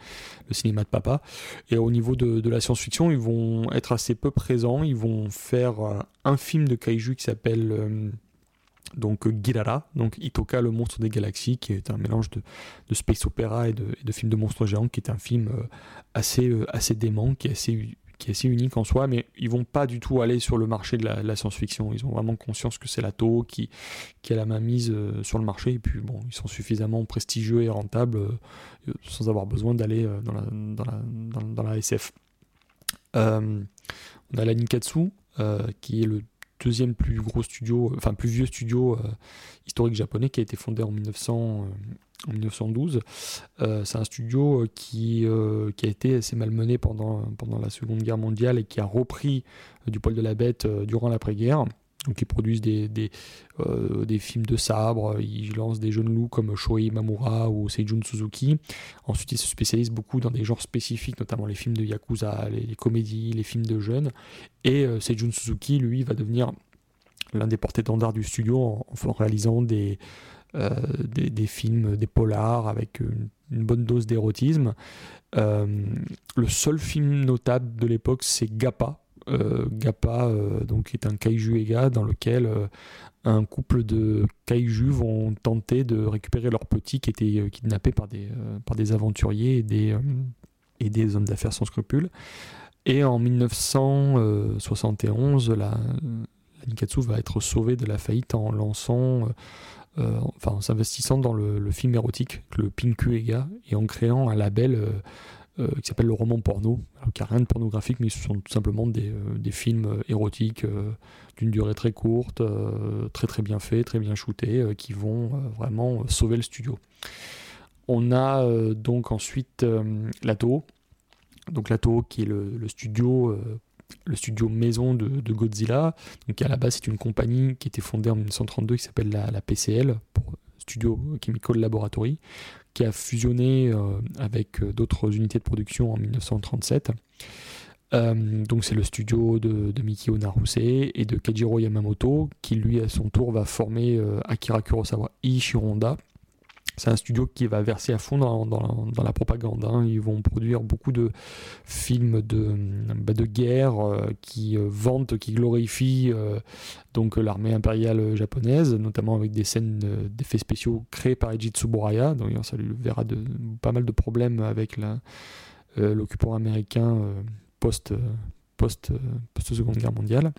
le cinéma de papa. Et au niveau de, de la science-fiction, ils vont être assez peu présents. Ils vont faire euh, un film de kaiju qui s'appelle donc Girara, donc Itoka le monstre des galaxies, qui est un mélange de, de space opéra et de, de film de monstres géants, qui est un film euh, assez, euh, assez dément, qui est assez, qui est assez unique en soi, mais ils vont pas du tout aller sur le marché de la, science-fiction. Ils ont vraiment conscience que c'est la Toho qui, qui a la main mise euh, sur le marché, et puis bon, ils sont suffisamment prestigieux et rentables euh, sans avoir besoin d'aller euh, dans, la, dans, la, dans, la SF. on a la Nikatsu, qui est le deuxième plus gros studio, enfin plus vieux studio euh, historique japonais qui a été fondé en, 1900, euh, en 1912. Euh, c'est un studio qui, euh, a été assez malmené pendant la Seconde Guerre mondiale et qui a repris du poil de la bête durant l'après-guerre. Donc ils produisent des, euh, films de sabre, ils lancent des jeunes loups comme Shoei Mamura ou Seijun Suzuki. Ensuite ils se spécialisent beaucoup dans des genres spécifiques, notamment les films de Yakuza, les, comédies, les films de jeunes. Et euh, Seijun Suzuki, lui, va devenir l'un des porte-étendards du studio en, réalisant des, euh, des, films, des polars avec une, une bonne dose d'érotisme. Le seul film notable de l'époque, c'est Gappa, Gappa, euh, donc, est un kaiju ega dans lequel euh, un couple de kaiju vont tenter de récupérer leur petit qui était euh, kidnappé par des, euh, par des aventuriers et des, euh, et des hommes d'affaires sans scrupules. Et en 1971, la, Nikatsu va être sauvée de la faillite en lançant euh, enfin en s'investissant dans le, le, film érotique, le Pinku Ega, et en créant un label euh, qui s'appelle le roman porno, qui n'a rien de pornographique, mais ce sont tout simplement des, euh, films érotiques euh, d'une durée très courte, très très bien faits, très bien shootés, qui vont vraiment sauver le studio. On a donc ensuite la Toho, donc la Toho qui est le, studio le studio maison de, Godzilla, donc qui à la base c'est une compagnie qui était fondée en 1932 qui s'appelle la, la, PCL, pour Studio Chemical Laboratory, qui a fusionné euh, avec d'autres unités de production en 1937. Euh, donc c'est le studio de, Mikio Naruse et de Kajiro Yamamoto qui lui à son tour va former euh, Akira Kurosawa et c'est un studio qui va verser à fond dans, la propagande. hein. Ils vont produire beaucoup de films de, bah, guerre euh, qui euh, vantent, qui glorifient euh, donc l'armée impériale japonaise, notamment avec des scènes d'effets spéciaux créés par Eiji Tsuburaya. Donc ça lui verra pas mal de problèmes avec l'occupant américain post, post-seconde guerre mondiale.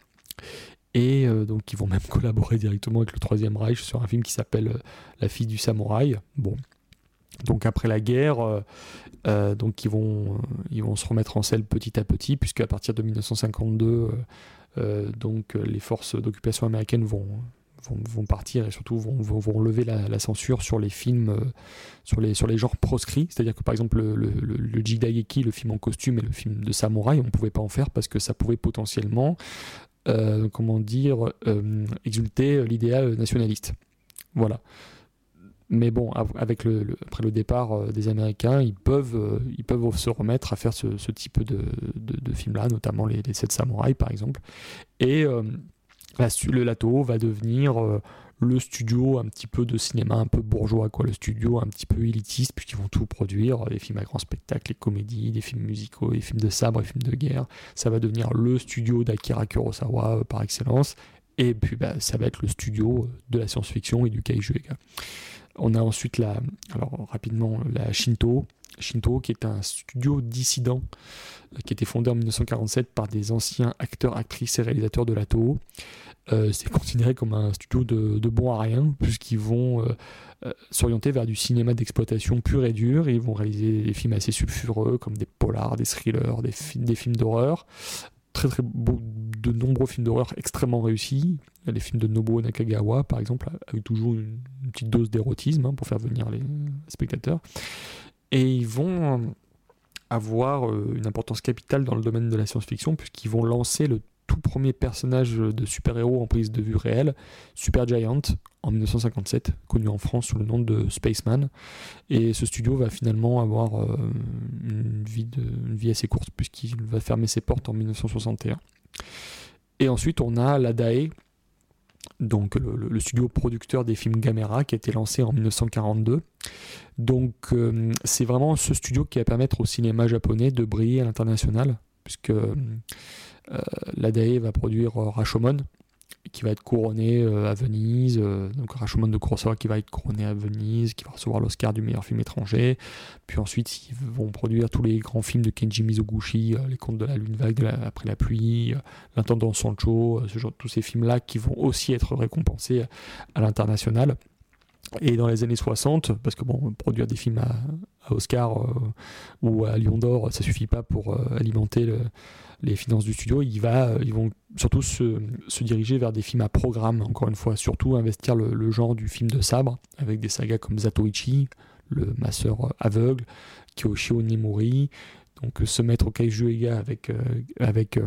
Et euh, donc ils vont même collaborer directement avec le Troisième Reich sur un film qui s'appelle euh, La fille du samouraï. Bon. Donc après la guerre, euh, donc ils vont, ils vont se remettre en selle petit à petit, puisque à partir de 1952, euh, euh, donc les forces d'occupation américaines vont, vont, vont partir et surtout vont, vont, vont lever la, censure sur les films, sur, les, sur les genres proscrits. C'est-à-dire que par exemple le, le, le, film en costume et le film de samouraï, on ne pouvait pas en faire parce que ça pouvait potentiellement, comment dire, euh, exulter l'idéal nationaliste. Voilà. Mais bon, av- avec le, après le départ euh, des Américains, ils peuvent, euh, ils peuvent se remettre à faire ce, type de, de, films-là, notamment les, les 7 samouraïs par exemple. Et euh, la, le Lato va devenir euh, le studio un petit peu de cinéma un peu bourgeois, quoi, le studio un petit peu élitiste, puisqu'ils vont tout produire, les films à grand spectacle, les comédies, les films musicaux, les films de sabre, les films de guerre. Ça va devenir le studio d'Akira Kurosawa euh, par excellence. Et puis bah, ça va être le studio euh, de la science-fiction et du kaiju. On a ensuite la, alors rapidement la Shinto, Shinto qui est un studio dissident euh, qui a été fondé en 1947 par des anciens acteurs, actrices et réalisateurs de la Toho. Euh, c'est considéré comme un studio de, de bon à rien puisqu'ils vont euh, euh, s'orienter vers du cinéma d'exploitation pur et dur. Ils vont réaliser des films assez sulfureux comme des polars, des thrillers, des, fi- des films d'horreur. Très très de nombreux films d'horreur extrêmement réussis. Les films de Nobuo Nakagawa, par exemple, avec toujours une, petite dose d'érotisme hein, pour faire venir les spectateurs. Et ils vont avoir une importance capitale dans le domaine de la science-fiction, puisqu'ils vont lancer le tout premier personnage de super-héros en prise de vue réelle, Supergiant, en 1957, connu en France sous le nom de Spaceman. Et ce studio va finalement avoir euh, une, vie assez courte, puisqu'il va fermer ses portes en 1961. Et ensuite, on a la DAE, donc le studio producteur des films Gamera, qui a été lancé en 1942. Donc, euh, c'est vraiment ce studio qui va permettre au cinéma japonais de briller à l'international, puisque euh, la DAE va produire euh, Rashomon, qui va être couronné euh, à Venise, donc Rashomon de Kurosawa qui va être couronné à Venise, qui va recevoir l'Oscar du meilleur film étranger. Puis ensuite, ils vont produire tous les grands films de Kenji Mizoguchi, Les Contes de la Lune Vague après la pluie, L'Intendant Sancho, ce genre, tous ces films-là qui vont aussi être récompensés à l'international. Et dans les années 60, parce que bon, produire des films à, Oscar euh, ou à Lion d'Or, ça suffit pas pour euh, alimenter le- les finances du studio. Euh, ils vont surtout se, diriger vers des films à programme, encore une fois, surtout investir le, genre du film de sabre, avec des sagas comme Zatoichi, le masseur aveugle, Kyoshio Nimori, donc se mettre au kaiju ega avec, avec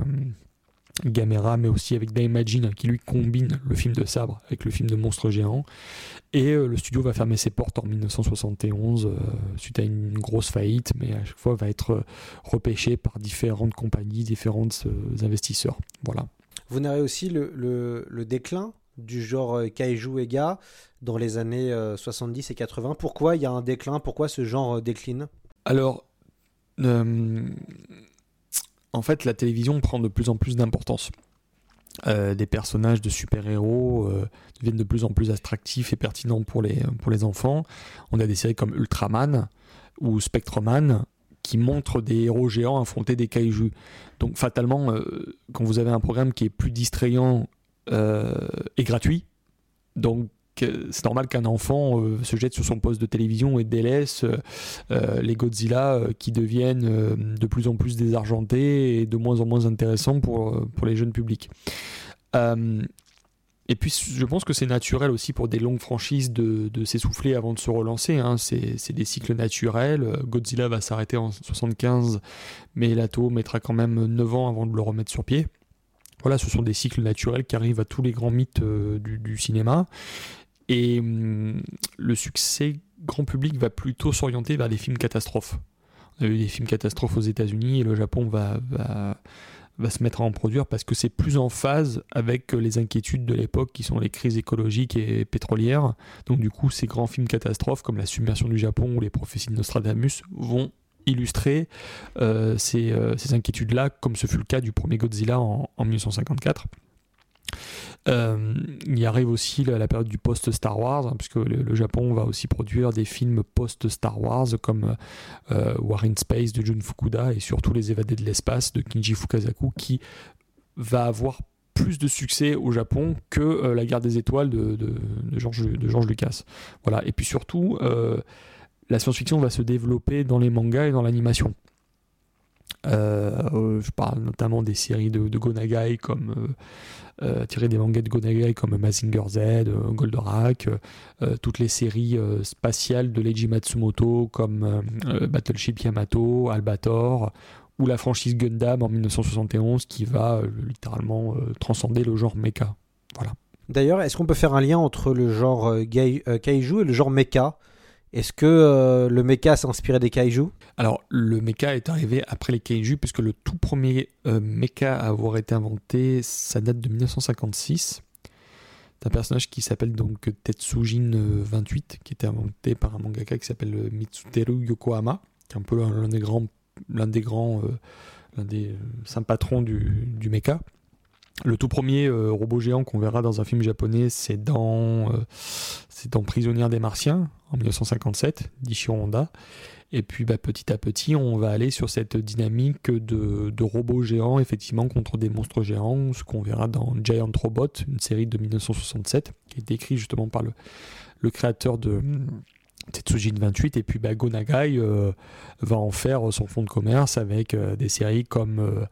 Gamera, mais aussi avec Daimajin, qui lui combine le film de sabre avec le film de monstre géant. Et euh, le studio va fermer ses portes en 1971 euh, suite à une grosse faillite, mais à chaque fois va être euh, repêché par différentes compagnies, différents euh, investisseurs. Voilà. Vous narrez aussi le, le- le déclin du genre kaiju ega dans les années euh, 70 et 80. Pourquoi il y a un déclin? Pourquoi ce genre décline? Alors, en fait, la télévision prend de plus en plus d'importance. Euh, des personnages de super-héros euh, deviennent de plus en plus attractifs et pertinents pour les, pour les enfants. On a des séries comme Ultraman ou Spectreman qui montrent des héros géants affronter des kaijus. Donc fatalement, euh, quand vous avez un programme qui est plus distrayant et gratuit, donc c'est normal qu'un enfant euh, se jette sur son poste de télévision et délaisse euh, euh, les Godzilla qui deviennent de plus en plus désargentés et de moins en moins intéressants pour, pour les jeunes publics. Et puis je pense que c'est naturel aussi pour des longues franchises de, s'essouffler avant de se relancer. hein. C'est des cycles naturels. Godzilla va s'arrêter en 75, mais Lato mettra quand même 9 ans avant de le remettre sur pied. Voilà, ce sont des cycles naturels qui arrivent à tous les grands mythes du cinéma. Et hum, le succès grand public va plutôt s'orienter vers les films catastrophes. On a eu des films catastrophes aux États-Unis et le Japon va, se mettre à en produire parce que c'est plus en phase avec les inquiétudes de l'époque qui sont les crises écologiques et pétrolières. Donc du coup, ces grands films catastrophes comme la submersion du Japon ou les prophéties de Nostradamus vont illustrer euh, ces, euh, ces inquiétudes-là, comme ce fut le cas du premier Godzilla en 1954. Euh, il arrive aussi la, période du post-Star Wars, hein, puisque le, Japon va aussi produire des films post-Star Wars comme euh, War in Space de Jun Fukuda et surtout Les Évadés de l'espace de Kinji Fukasaku, qui va avoir plus de succès au Japon que euh, La guerre des étoiles de, de George Lucas. Voilà. Et puis surtout, euh, la science-fiction va se développer dans les mangas et dans l'animation. Euh, je parle notamment des séries de, Gonagai comme euh, euh, tirées des mangas de Gonagai comme Mazinger Z, euh, Goldorak, euh, toutes les séries euh, spatiales de Leiji Matsumoto comme euh, Battleship Yamato, Albator ou la franchise Gundam en 1971 qui va euh, littéralement euh, transcender le genre mecha. Voilà. D'ailleurs, est-ce qu'on peut faire un lien entre le genre euh, euh, kaiju et le genre mecha? Est-ce que euh, le mecha s'est inspiré des kaiju Alors, le mecha est arrivé après les kaiju, puisque le tout premier euh, mecha à avoir été inventé, ça date de 1956. C'est un personnage qui s'appelle donc Tetsujin euh, 28, qui était inventé par un mangaka qui s'appelle euh, Mitsuteru Yokohama, qui est un peu l'un des grands, l'un des euh, euh, saints patrons du mecha. Le tout premier euh, robot géant qu'on verra dans un film japonais, c'est dans, euh, Prisonnière des Martiens, en 1957, d'Ichiro Honda. Et puis bah, petit à petit, on va aller sur cette dynamique de, robots géants, effectivement, contre des monstres géants, ce qu'on verra dans Giant Robot, une série de 1967, qui est écrite justement par le, créateur de Tetsujin 28. Et puis bah, Go Nagai euh, va en faire son fonds de commerce avec euh, des séries comme,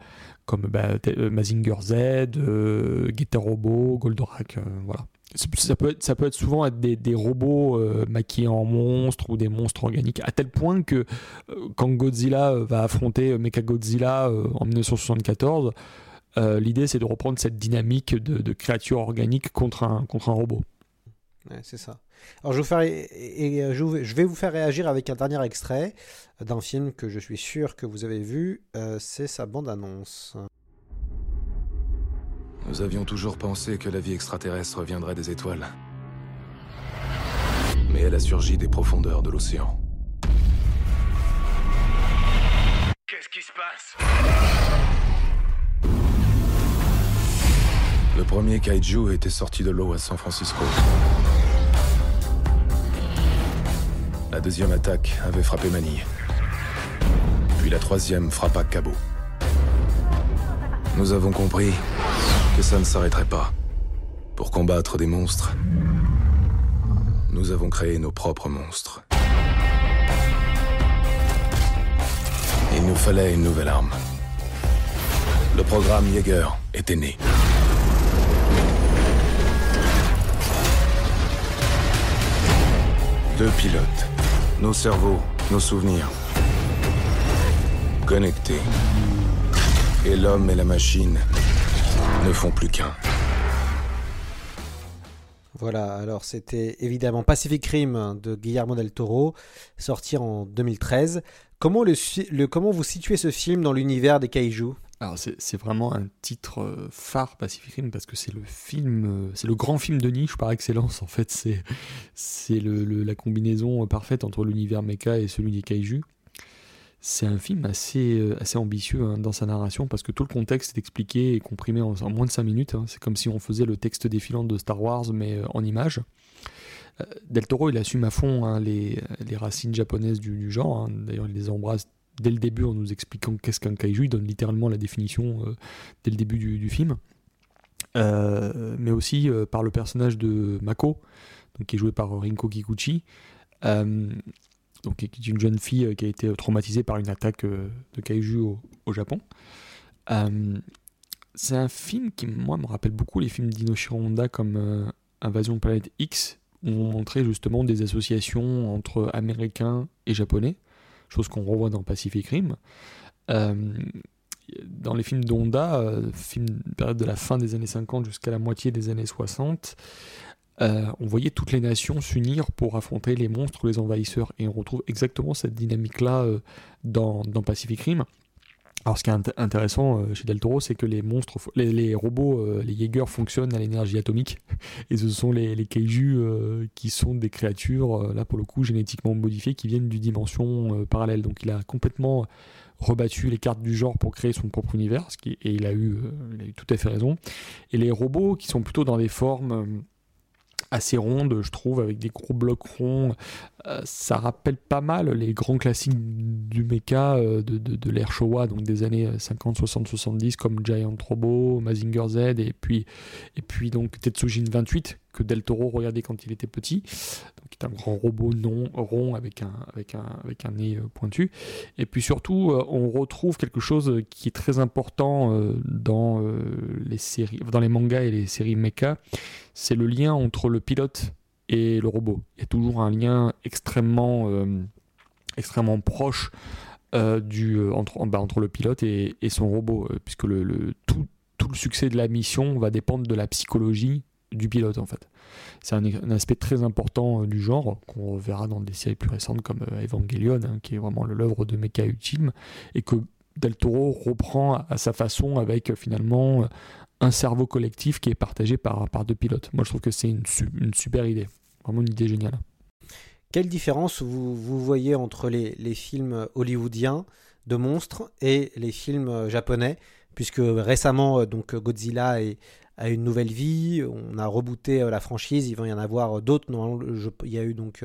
comme bah, euh, Mazinger Z, euh, Getter Robo, Goldorak, euh, voilà. Ça peut, être, ça peut être souvent des, robots maquillés en monstres ou des monstres organiques, à tel point que quand Godzilla va affronter Mechagodzilla en 1974, euh, l'idée c'est de reprendre cette dynamique de, de créature organique contre un, contre un robot. C'est ça. Alors, je, vais vous faire, et, et, euh, je vais vous faire réagir avec un dernier extrait d'un film que je suis sûr que vous avez vu. euh, c'est sa bande-annonce. Nous avions toujours pensé que la vie extraterrestre viendrait des étoiles. Mais elle a surgi des profondeurs de l'océan. Qu'est-ce qui se passe? Le premier kaiju était sorti de l'eau à San Francisco. La deuxième attaque avait frappé Manille. Puis la troisième frappa Cabo. Nous avons compris que ça ne s'arrêterait pas. Pour combattre des monstres, nous avons créé nos propres monstres. Il nous fallait une nouvelle arme. Le programme Jaeger était né. Deux pilotes. Nos cerveaux, nos souvenirs. Connectés. Et l'homme et la machine ne font plus qu'un. Voilà, alors c'était évidemment Pacific Rim de Guillermo del Toro, sorti en 2013. Comment, vous situez ce film dans l'univers des kaiju Alors c'est vraiment un titre euh, phare Pacific Rim parce que c'est le film, euh, c'est le grand film de niche par excellence en fait. C'est c'est le, la combinaison euh, parfaite entre l'univers mecha et celui des kaiju. C'est un film assez, assez ambitieux hein, dans sa narration parce que tout le contexte est expliqué et comprimé en, moins de 5 minutes. hein. C'est comme si on faisait le texte défilant de Star Wars mais en images. Del Toro, il assume à fond hein, les, les racines japonaises du, du genre. D'ailleurs, il les embrasse dès le début en nous expliquant qu'est-ce qu'un kaiju. Il donne littéralement la définition euh, dès le début du, film. Euh, mais aussi euh, par le personnage de Mako, qui est joué par Rinko Kikuchi, qui est une jeune fille qui a été traumatisée par une attaque de kaiju au, Japon. C'est un film qui, moi, me rappelle beaucoup les films d'Inoshiro Honda comme Invasion Planète X, où on montrait justement des associations entre Américains et Japonais, chose qu'on revoit dans Pacific Rim. Euh, dans les films d'Honda, euh, de la fin des années 50 jusqu'à la moitié des années 60, euh, on voyait toutes les nations s'unir pour affronter les monstres, les envahisseurs, et on retrouve exactement cette dynamique-là dans, dans Pacific Rim. Alors, ce qui est int- intéressant euh, chez Del Toro, c'est que les monstres, les, robots, euh, les Jaeger fonctionnent à l'énergie atomique. Et ce sont les, les kaiju euh, qui sont des créatures, là pour le coup, génétiquement modifiées, qui viennent d'une dimension parallèle. Donc, il a complètement rebattu les cartes du genre pour créer son propre univers, et il a, eu, tout à fait raison. Et les robots qui sont plutôt dans des formes assez rondes, je trouve, avec des gros blocs ronds, euh, ça rappelle pas mal les grands classiques du mecha euh, de l'ère Showa, donc des années 50, 60, 70, comme Giant Robo, Mazinger Z, et puis, et puis donc Tetsujin 28, que Del Toro regardait quand il était petit, donc est un grand robot rond avec un, avec un, avec un nez euh, pointu. Et puis surtout, euh, on retrouve quelque chose qui est très important euh, dans, les séries, dans les mangas et les séries mecha, c'est le lien entre le pilote et le robot. Il y a toujours un lien extrêmement, extrêmement proche du, entre, bah, entre le pilote et, et son robot, puisque le, le- tout, tout le succès de la mission va dépendre de la psychologie du pilote en fait. C'est un, aspect très important euh, du genre qu'on verra dans des séries plus récentes comme euh, Evangelion, hein, qui est vraiment l'œuvre de Mecha Ultime, et que Del Toro reprend à, sa façon avec euh, finalement un cerveau collectif qui est partagé par, par deux pilotes. Moi je trouve que c'est une, su- une super idée, vraiment une idée géniale. Quelle différence vous, voyez entre les, les films hollywoodiens de monstres et les films japonais? Puisque récemment, donc Godzilla est- a une nouvelle vie, on a rebooté euh, la franchise, il va y en avoir euh, d'autres. Il y a eu donc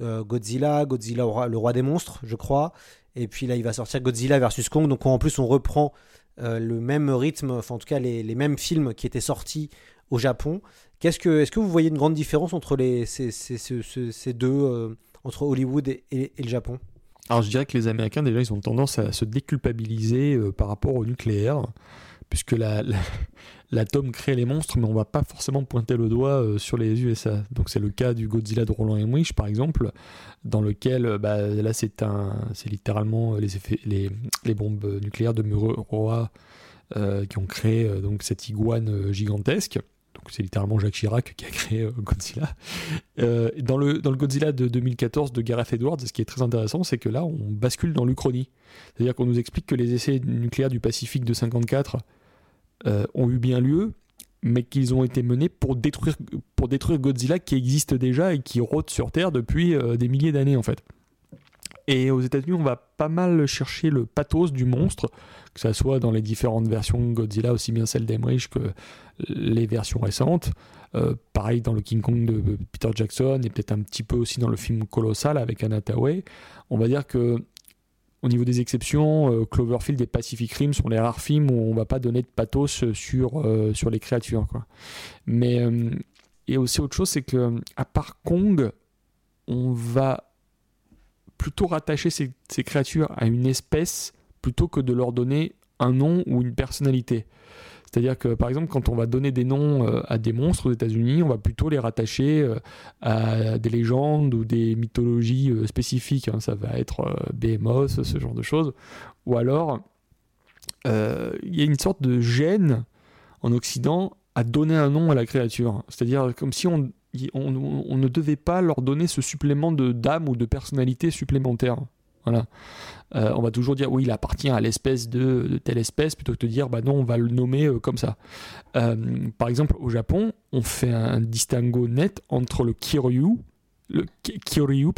euh, Godzilla, Godzilla le roi des monstres, je crois. Et puis là, il va sortir Godzilla versus Kong. Donc en plus, on reprend le même rythme, enfin en tout cas les, mêmes films qui étaient sortis au Japon. Qu'est-ce que, est-ce que vous voyez une grande différence entre ces, deux, entre Hollywood et, le Japon? Alors je dirais que les Américains déjà ils ont tendance à se déculpabiliser par rapport au nucléaire, puisque la- la- l'atome crée les monstres, mais on va pas forcément pointer le doigt euh, sur les USA. Donc c'est le cas du Godzilla de Roland Emmerich par exemple, dans lequel euh, bah, là c'est un, c'est littéralement les, effets, les, les bombes nucléaires de Mururoa euh, qui ont créé euh, donc cette iguane euh, gigantesque. Donc c'est littéralement Jacques Chirac qui a créé euh, Godzilla. Euh, dans, le, dans le Godzilla de 2014 de Gareth Edwards, ce qui est très intéressant, c'est que là, on bascule dans l'Uchronie. C'est-à-dire qu'on nous explique que les essais nucléaires du Pacifique de 54 euh, ont eu bien lieu, mais qu'ils ont été menés pour détruire, pour détruire Godzilla qui existe déjà et qui rôde sur Terre depuis euh, des milliers d'années en fait. Et aux États-Unis, on va pas mal chercher le pathos du monstre, que ce soit dans les différentes versions Godzilla, aussi bien celle d'Emmerich que les versions récentes. Euh, pareil dans le King Kong de Peter Jackson et peut-être un petit peu aussi dans le film Colossal avec Anna Tawai. On va dire que au niveau des exceptions, euh, Cloverfield et Pacific Rim sont les rares films où on va pas donner de pathos sur, euh, sur les créatures. Mais euh, a aussi autre chose, c'est que à part Kong, on va plutôt rattacher ces créatures à une espèce plutôt que de leur donner un nom ou une personnalité. C'est-à-dire que, par exemple, quand on va donner des noms euh, à des monstres aux États-Unis, on va plutôt les rattacher euh, à des légendes ou des mythologies euh, spécifiques. hein. Ça va être Behemoth, ce genre de choses. Ou alors, il y a une sorte de gêne en Occident à donner un nom à la créature. C'est-à-dire comme si on, ne devait pas leur donner ce supplément d'âme ou de personnalité supplémentaire. Euh, on va toujours dire oui, il appartient à l'espèce de, telle espèce plutôt que de dire bah non, on va le nommer euh, comme ça. Euh, par exemple, au Japon, on fait un distinguo net entre le Kiryu, le Ki- Kiryu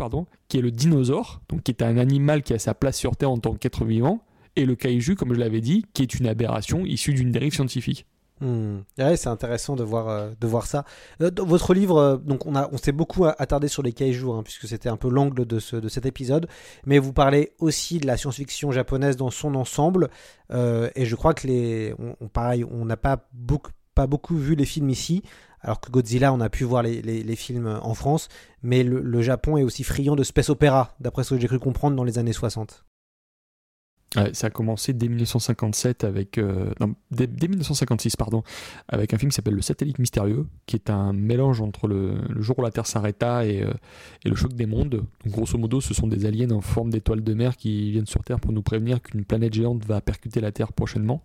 qui est le dinosaure, donc qui est un animal qui a sa place sur Terre en tant qu'être vivant, et le kaiju, comme je l'avais dit, qui est une aberration issue d'une dérive scientifique. Hmm. Ouais, c'est intéressant de voir, euh, de voir ça. Euh, dans votre livre, euh, donc on, on s'est beaucoup attardé sur les kaiju, hein, puisque c'était un peu l'angle de, ce, de cet épisode, mais vous parlez aussi de la science-fiction japonaise dans son ensemble, et je crois que les, on, pareil, on n'a pas beaucoup, pas beaucoup vu les films ici, alors que Godzilla, on a pu voir les, les- les films en France, mais le, le Japon est aussi friand de space opéra, d'après ce que j'ai cru comprendre dans les années 60. Ça a commencé dès 1957 avec euh, non, dès, dès 1956 pardon avec un film qui s'appelle Le Satellite mystérieux qui est un mélange entre le, le jour où la Terre s'arrêta et, euh, et le choc des mondes. Donc, grosso modo, ce sont des aliens en forme d'étoiles de mer qui viennent sur Terre pour nous prévenir qu'une planète géante va percuter la Terre prochainement.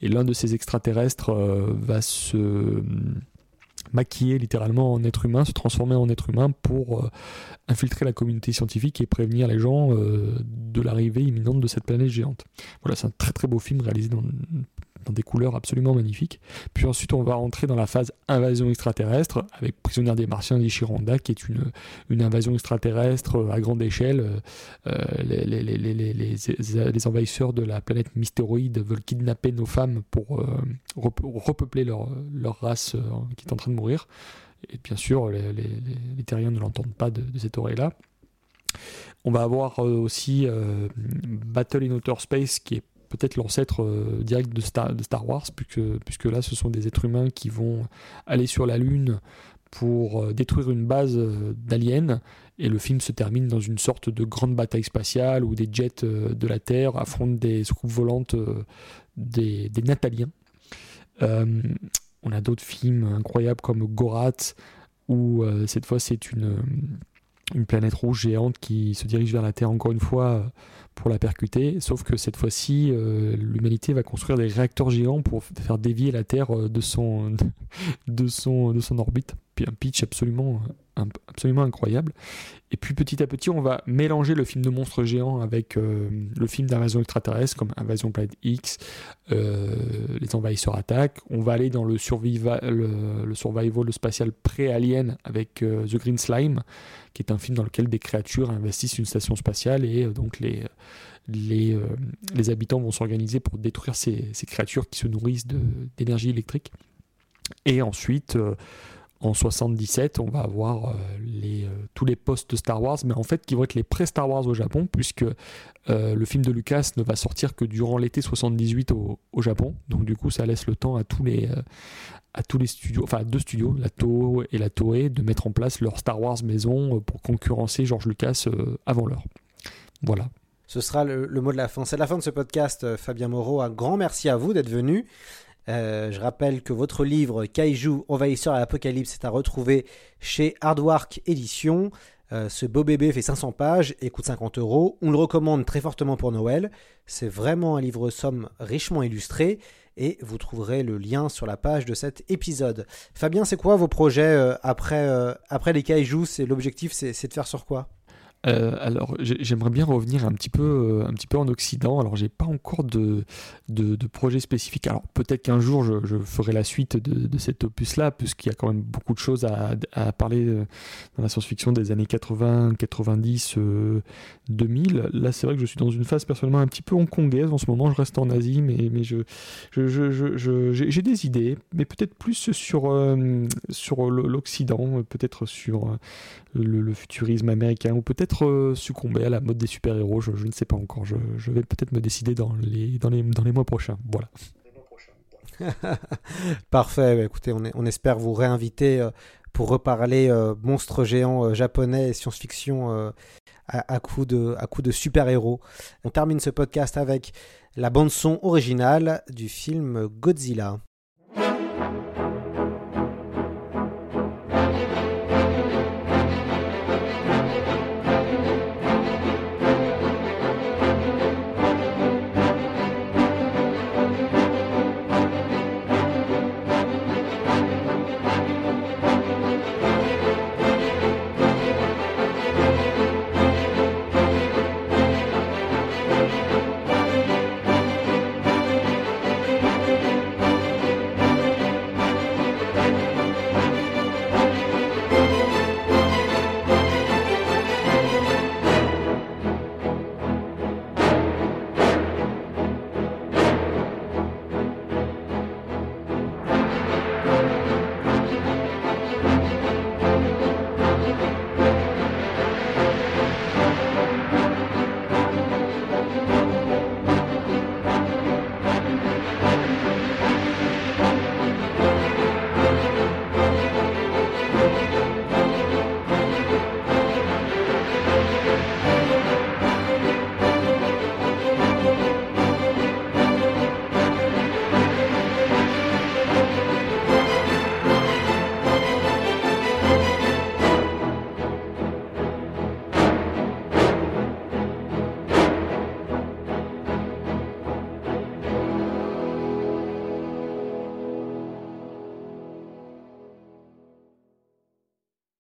Et l'un de ces extraterrestres euh, va se maquiller littéralement en être humain, se transformer en être humain pour infiltrer la communauté scientifique et prévenir les gens de l'arrivée imminente de cette planète géante. Voilà, c'est un très très beau film réalisé dans dans des couleurs absolument magnifiques. Puis ensuite, on va rentrer dans la phase invasion extraterrestre avec Prisonnière des Martiens d'Ichiranda, qui est une, une invasion extraterrestre à grande échelle. Euh, les, les, les, les, envahisseurs de la planète Mystéroïde veulent kidnapper nos femmes pour euh, repeupler leur, leur race euh, qui est en train de mourir. Et bien sûr, les, terriens ne l'entendent pas de, cette oreille-là. On va avoir aussi Battle in Outer Space qui est peut-être l'ancêtre euh, direct de Star, Wars, puisque, puisque là ce sont des êtres humains qui vont aller sur la Lune pour euh, détruire une base euh, d'aliens. Et le film se termine dans une sorte de grande bataille spatiale où des jets de la Terre affrontent des soucoupes volantes des, des Nataliens. on a d'autres films incroyables comme Gorat, où cette fois c'est une, une planète rouge géante qui se dirige vers la Terre encore une fois pour la percuter, sauf que cette fois-ci, euh, l'humanité va construire des réacteurs géants pour faire dévier la Terre euh, de son, orbite. Un pitch absolument, incroyable. Et puis petit à petit, on va mélanger le film de monstres géants avec euh, le film d'invasion extraterrestre, comme Invasion Planet X, Les Envahisseurs attaquent. On va aller dans le, survival, le, survival spatial pré-alien avec The Green Slime, qui est un film dans lequel des créatures investissent une station spatiale et donc les les, euh, habitants vont s'organiser pour détruire ces, créatures qui se nourrissent d'énergie électrique. Et ensuite, euh, en 77, on va avoir euh, les, tous les postes Star Wars, mais en fait qui vont être les pré-Star Wars au Japon, puisque le film de Lucas ne va sortir que durant l'été 78 au, au, Japon. Donc du coup, ça laisse le temps à tous les, à tous les studios, enfin à deux studios, la Toho et la Toei, de mettre en place leur Star Wars maison pour concurrencer George Lucas avant l'heure. Voilà. Ce sera le, mot de la fin. C'est la fin de ce podcast, euh, Fabien Moreau. Un grand merci à vous d'être venu. Euh, je rappelle que votre livre Kaiju, Envahisseur à l'Apocalypse est à retrouver chez Hardwark Éditions. Euh, ce beau bébé fait 500 pages et coûte 50 euros. On le recommande très fortement pour Noël. C'est vraiment un livre somme richement illustré et vous trouverez le lien sur la page de cet épisode. Fabien, c'est quoi vos projets après, après les Kaiju C'est l'objectif, c'est de faire sur quoi? Euh, alors, j'aimerais bien revenir un petit peu, euh, un petit peu en Occident. Alors, j'ai pas encore de, de, de, projet spécifique. Alors, peut-être qu'un jour, je, je, ferai la suite de, de cet opus-là, puisqu'il y a quand même beaucoup de choses à, à parler euh, dans la science-fiction des années 80, 90, 2000. Là, c'est vrai que je suis dans une phase personnellement un petit peu hongkongaise en ce moment. Je reste en Asie, mais, mais je, je, j'ai des idées, mais peut-être plus sur, sur l'Occident, peut-être sur le, futurisme américain, ou peut-être euh, succomber à la mode des super-héros, je, ne sais pas encore. Je, vais peut-être me décider dans les, dans les, dans les mois prochains. Voilà. Parfait, bah, écoutez, on, espère vous réinviter euh, pour reparler euh, monstres géants japonais et science-fiction à, à, coup de, à coup de super-héros. On termine ce podcast avec la bande-son originale du film Godzilla.